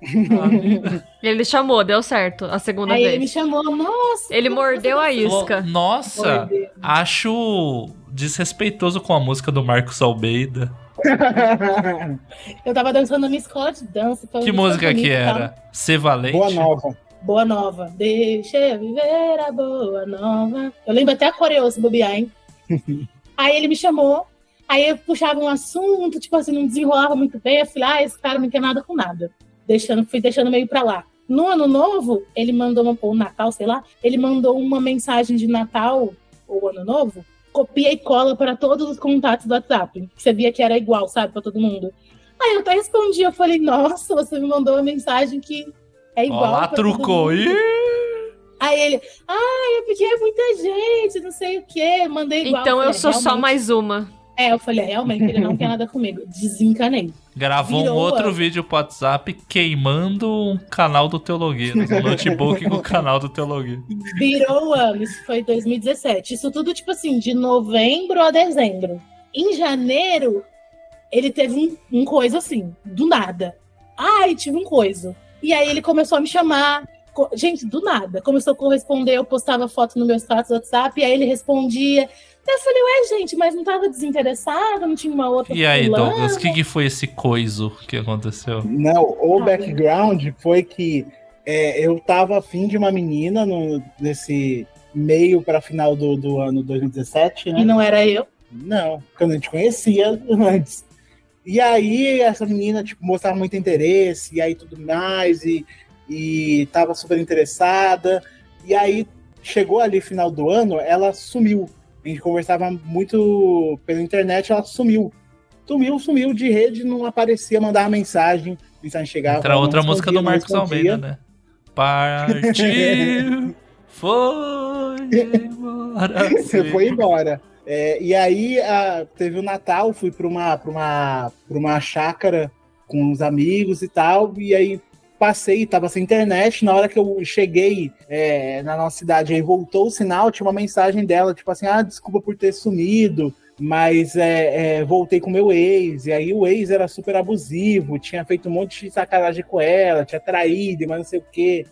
Ele chamou, deu certo a segunda Aí vez. ele me chamou, nossa. Ele mordeu a isca. Nossa, Mordeu. acho desrespeitoso com a música do Marcos Almeida. Eu tava dançando na minha escola de dança. foi Que música que tal. era? Ser Valente? Boa nova. Boa nova. Deixa eu viver a boa nova. Eu lembro até a coreo, se bobear, hein? aí ele me chamou, aí eu puxava um assunto, tipo assim, não desenrolava muito bem. Eu falei, ah, esse cara não quer nada com nada. Deixando, fui deixando meio pra lá. No ano novo, ele mandou uma, ou Natal, sei lá, ele mandou uma mensagem de Natal ou Ano Novo, copia e cola para todos os contatos do WhatsApp. Você via que era igual, sabe, pra todo mundo. Aí eu até respondi, eu falei, nossa, você me mandou uma mensagem que é igual. lá, pra todo trucou. mundo. Ih! Aí ele, ah, é porque é muita gente, não sei o quê, mandei igual. Então eu falei, sou só "Realmente." mais uma. É, eu falei, realmente, ele não quer nada comigo. Desencanei. Gravou um Virou outro a- vídeo pro WhatsApp queimando um canal do Teologueiros. Um notebook com o canal do Teologueiros. Virou o ano, isso foi 2017. Isso tudo, tipo assim, de novembro a dezembro. Em janeiro, ele teve um, um coisa assim, do nada. Ai, tive um coisa. E aí ele começou a me chamar. Gente, do nada. Começou a corresponder, eu postava foto no meu status do WhatsApp, e aí ele respondia. Eu falei, ué, gente, mas não tava desinteressado, não tinha uma outra E aí, fulana?" Douglas, o que, que foi esse coiso que aconteceu? Não, o background foi que é, eu tava afim de uma menina no, nesse meio para final do, do ano 2017, né? E não era eu. Não, quando a gente conhecia antes. E aí essa menina, tipo, mostrava muito interesse, e aí tudo mais, e, e tava super interessada. E aí chegou ali final do ano, ela sumiu. A gente conversava muito pela internet, ela sumiu. Sumiu, sumiu de rede, não aparecia, mandava mensagem, mensagem chegava. Entra outra música do Marcos. Almeida, né? Partiu, foi embora. Foi embora. É, e aí a- teve o Natal, fui para uma, pra uma, pra uma chácara com os amigos e tal, e aí passei, tava sem internet, na hora que eu cheguei é, na nossa cidade, aí voltou o sinal, tinha uma mensagem dela, tipo assim, ah, desculpa por ter sumido, mas é, é, voltei com meu ex, e aí o ex era super abusivo, tinha feito um monte de sacanagem com ela, tinha traído, mas não sei o quê,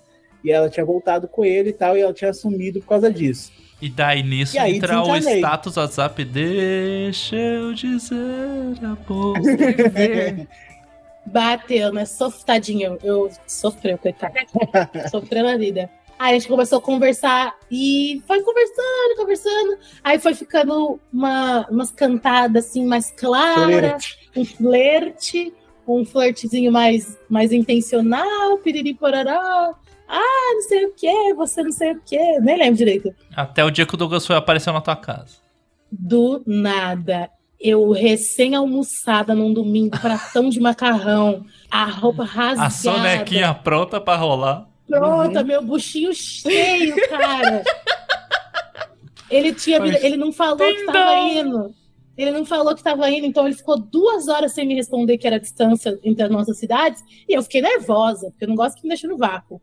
e ela tinha voltado com ele e tal, e ela tinha sumido por causa disso. E daí nisso E entra o status WhatsApp. Deixa eu dizer amor. Bateu, né? Sofitadinho. Eu sofreu, coitado. Sofreu na vida. Aí a gente começou a conversar e foi conversando, conversando. Aí foi ficando uma, umas cantadas assim mais claras, um flerte, um flertezinho mais, mais intencional, piriri pororó. Ah, não sei o que, você não sei o que. Nem lembro direito. Até o dia que o Douglas foi apareceu na tua casa. Do nada. Eu recém-almoçada num domingo, pratão de macarrão, a roupa rasgada. A sonequinha pronta pra rolar. Pronta, meu buchinho cheio, cara. Ele tinha vida- ele não falou que tava indo. Ele não falou que tava indo, então ele ficou duas horas sem me responder que era a distância entre as nossas cidades, e eu fiquei nervosa, porque eu não gosto que me deixe no vácuo.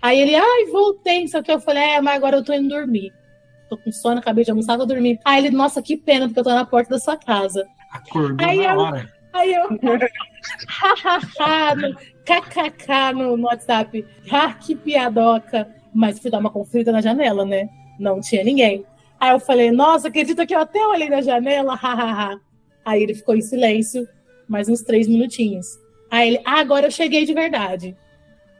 Aí ele, ai, voltei, só que eu falei, é, mas agora eu tô indo dormir. Tô com sono, acabei de almoçar, vou dormir. Aí ele, nossa, que pena, porque eu tô na porta da sua casa. Acordou Aí na eu- hora. Aí eu. Kkk no, no WhatsApp. Ah, que piadoca. Mas fui dar uma conferida na janela, né? Não tinha ninguém. Aí eu falei, nossa, acredita que eu até olhei na janela? Hahaha. Aí ele ficou em silêncio, mais uns três minutinhos. Aí ele, ah, agora eu cheguei de verdade.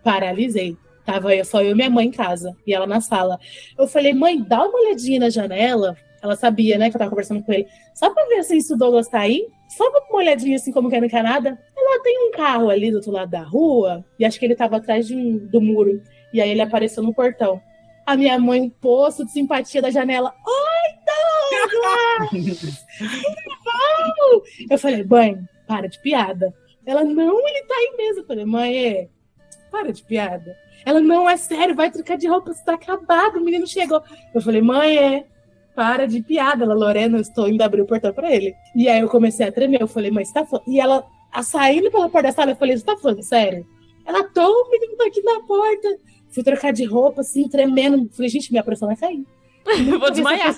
Paralisei. Tava eu, só eu e minha mãe em casa, e ela na sala. Eu falei, mãe, dá uma olhadinha na janela. Ela sabia, né, que eu tava conversando com ele. Só pra ver assim, se o Douglas tá aí. Só pra uma olhadinha assim, como que é no Canadá. Ela tem um carro ali do outro lado da rua, e acho que ele tava atrás de um- do muro. E aí ele apareceu no portão. A minha mãe, poço de simpatia da janela. Oi, Douglas! Eu falei, mãe, para de piada. Ela, não, ele tá aí mesmo. Eu falei, mãe, é, para de piada. Ela, não, é sério, vai trocar de roupa, você tá acabado, o menino chegou. Eu falei, mãe, é, para de piada. Ela, Lorena, eu estou indo abrir o portão pra ele. E aí eu comecei a tremer, eu falei, mas tá falando... E ela, a, saindo pela porta da sala, eu falei, você tá falando sério? Ela, tô, o menino tá aqui na porta. Fui trocar de roupa, assim, tremendo. Falei, gente, minha pressão vai cair. Eu vou desmaiar.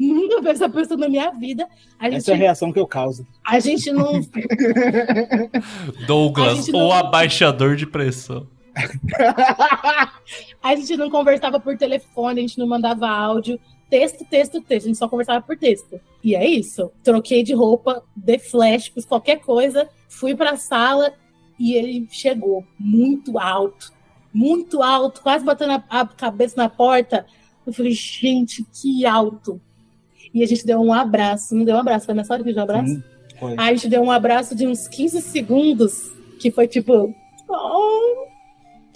Nunca vi essa pessoa na minha vida. A gente, Essa é a reação que eu causo. a gente não. A Douglas, gente o não- abaixador de pressão. A gente não conversava por telefone, a gente não mandava áudio. Texto, texto, texto. A gente só conversava por texto. E é isso. Troquei de roupa, de flash, fiz qualquer coisa. Fui pra sala e ele chegou muito alto. Muito alto, quase batendo a, cabeça na porta. Eu falei, gente, que alto. E a gente deu um abraço. Não deu um abraço, foi nessa hora que deu um abraço? Sim, a gente deu um abraço de uns 15 segundos, que foi tipo. Oh,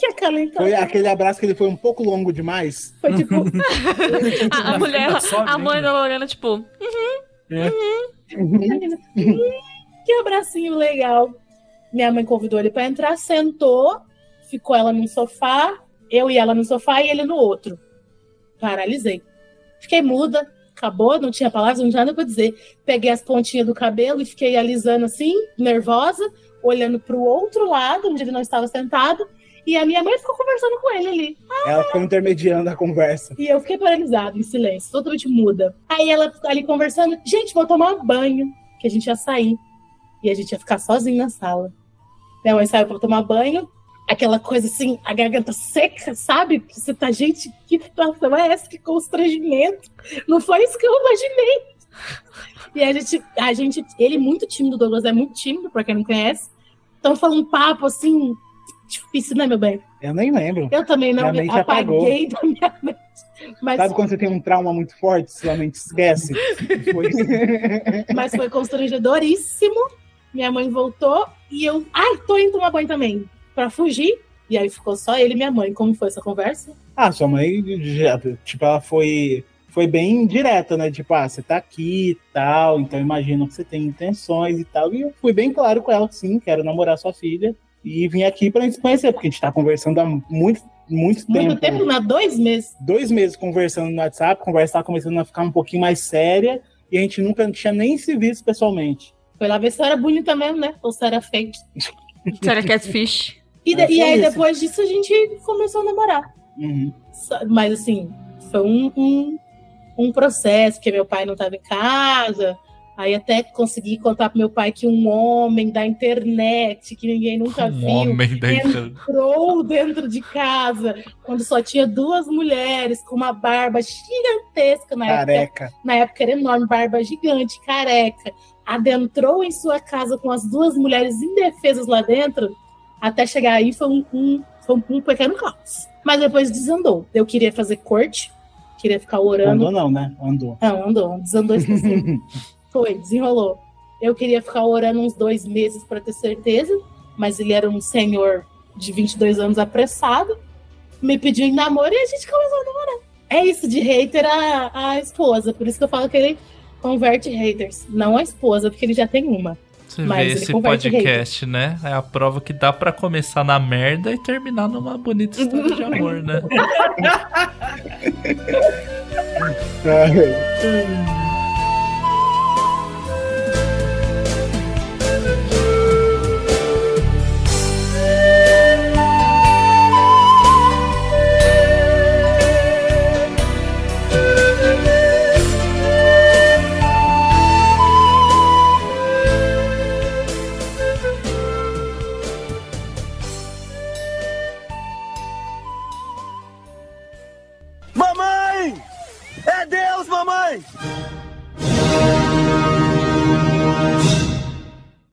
que acalentado. Foi aquele abraço que ele foi um pouco longo demais. Foi tipo. A, a mulher, a mãe vendo. da Lorena, tipo, que abracinho legal. Minha mãe convidou ele pra entrar, sentou, ficou ela num sofá, eu e ela no sofá e ele no outro. Paralisei. Fiquei muda, acabou, não tinha palavras, não tinha nada pra dizer. Peguei as pontinhas do cabelo e fiquei alisando assim, nervosa, olhando pro outro lado, onde ele não estava sentado. E a minha mãe ficou conversando com ele ali. Ela ficou intermediando a conversa. E eu fiquei paralisada, em silêncio, totalmente muda. Aí ela ali conversando, gente, vou tomar banho, que a gente ia sair. E a gente ia ficar sozinho na sala. Minha mãe saiu pra tomar banho, aquela coisa assim, a garganta seca, sabe? Você tá, gente, que situação é essa? Que constrangimento. Não foi isso que eu imaginei. E a gente, a gente, ele é muito tímido, o Douglas é muito tímido, pra quem não conhece. Então falando um papo assim, difícil, né, meu bem? Eu nem lembro. Eu também não Minha mente apagou. apaguei da minha mente. Mas, Sabe quando você tem um trauma muito forte, sua mente esquece? Foi. mas foi constrangedoríssimo. Minha mãe voltou e eu, ai, tô indo tomar banho também. Pra fugir, E aí ficou só ele e minha mãe. Como foi essa conversa? Ah, sua mãe, tipo, ela foi, foi bem direta, né? Tipo, ah, você tá aqui e tal, então imagino que você tem intenções e tal. E eu fui bem claro com ela que sim, quero namorar sua filha. E vim aqui pra gente se conhecer, porque a gente tá conversando há muito, muito, Muito tempo. tempo, há dois meses. Dois meses conversando no WhatsApp, a conversa tava começando a ficar um pouquinho mais séria. E a gente nunca tinha nem se visto pessoalmente. Foi lá ver se era bonita mesmo, né? Ou se era fake. Se era catfish. E, de- É, e foi aí, isso. depois disso, a gente começou a namorar. Uhum. Mas, assim, foi um, um, um processo, porque meu pai não estava em casa. Aí até consegui contar pro meu pai que um homem da internet, que ninguém nunca Um viu, homem da entrou dentro de casa quando só tinha duas mulheres com uma barba gigantesca na época. Careca. Na época era enorme, barba gigante, careca. Adentrou em sua casa com as duas mulheres indefesas lá dentro. Até chegar aí foi um, um- foi um pequeno caos. Mas depois desandou. Eu queria fazer corte, queria ficar orando. Andou não, né? Andou. Não, andou, desandou. Foi, desenrolou. Eu queria ficar orando uns dois meses para ter certeza, mas ele era um senhor de 22 anos apressado, me pediu em namoro e a gente começou a namorar. É isso de hater a, a esposa, por isso que eu falo que ele converte haters, não a esposa, porque ele já tem uma. Você Mas vê esse podcast, né? É a prova que dá pra começar na merda e terminar numa bonita história de amor, né? Mamãe!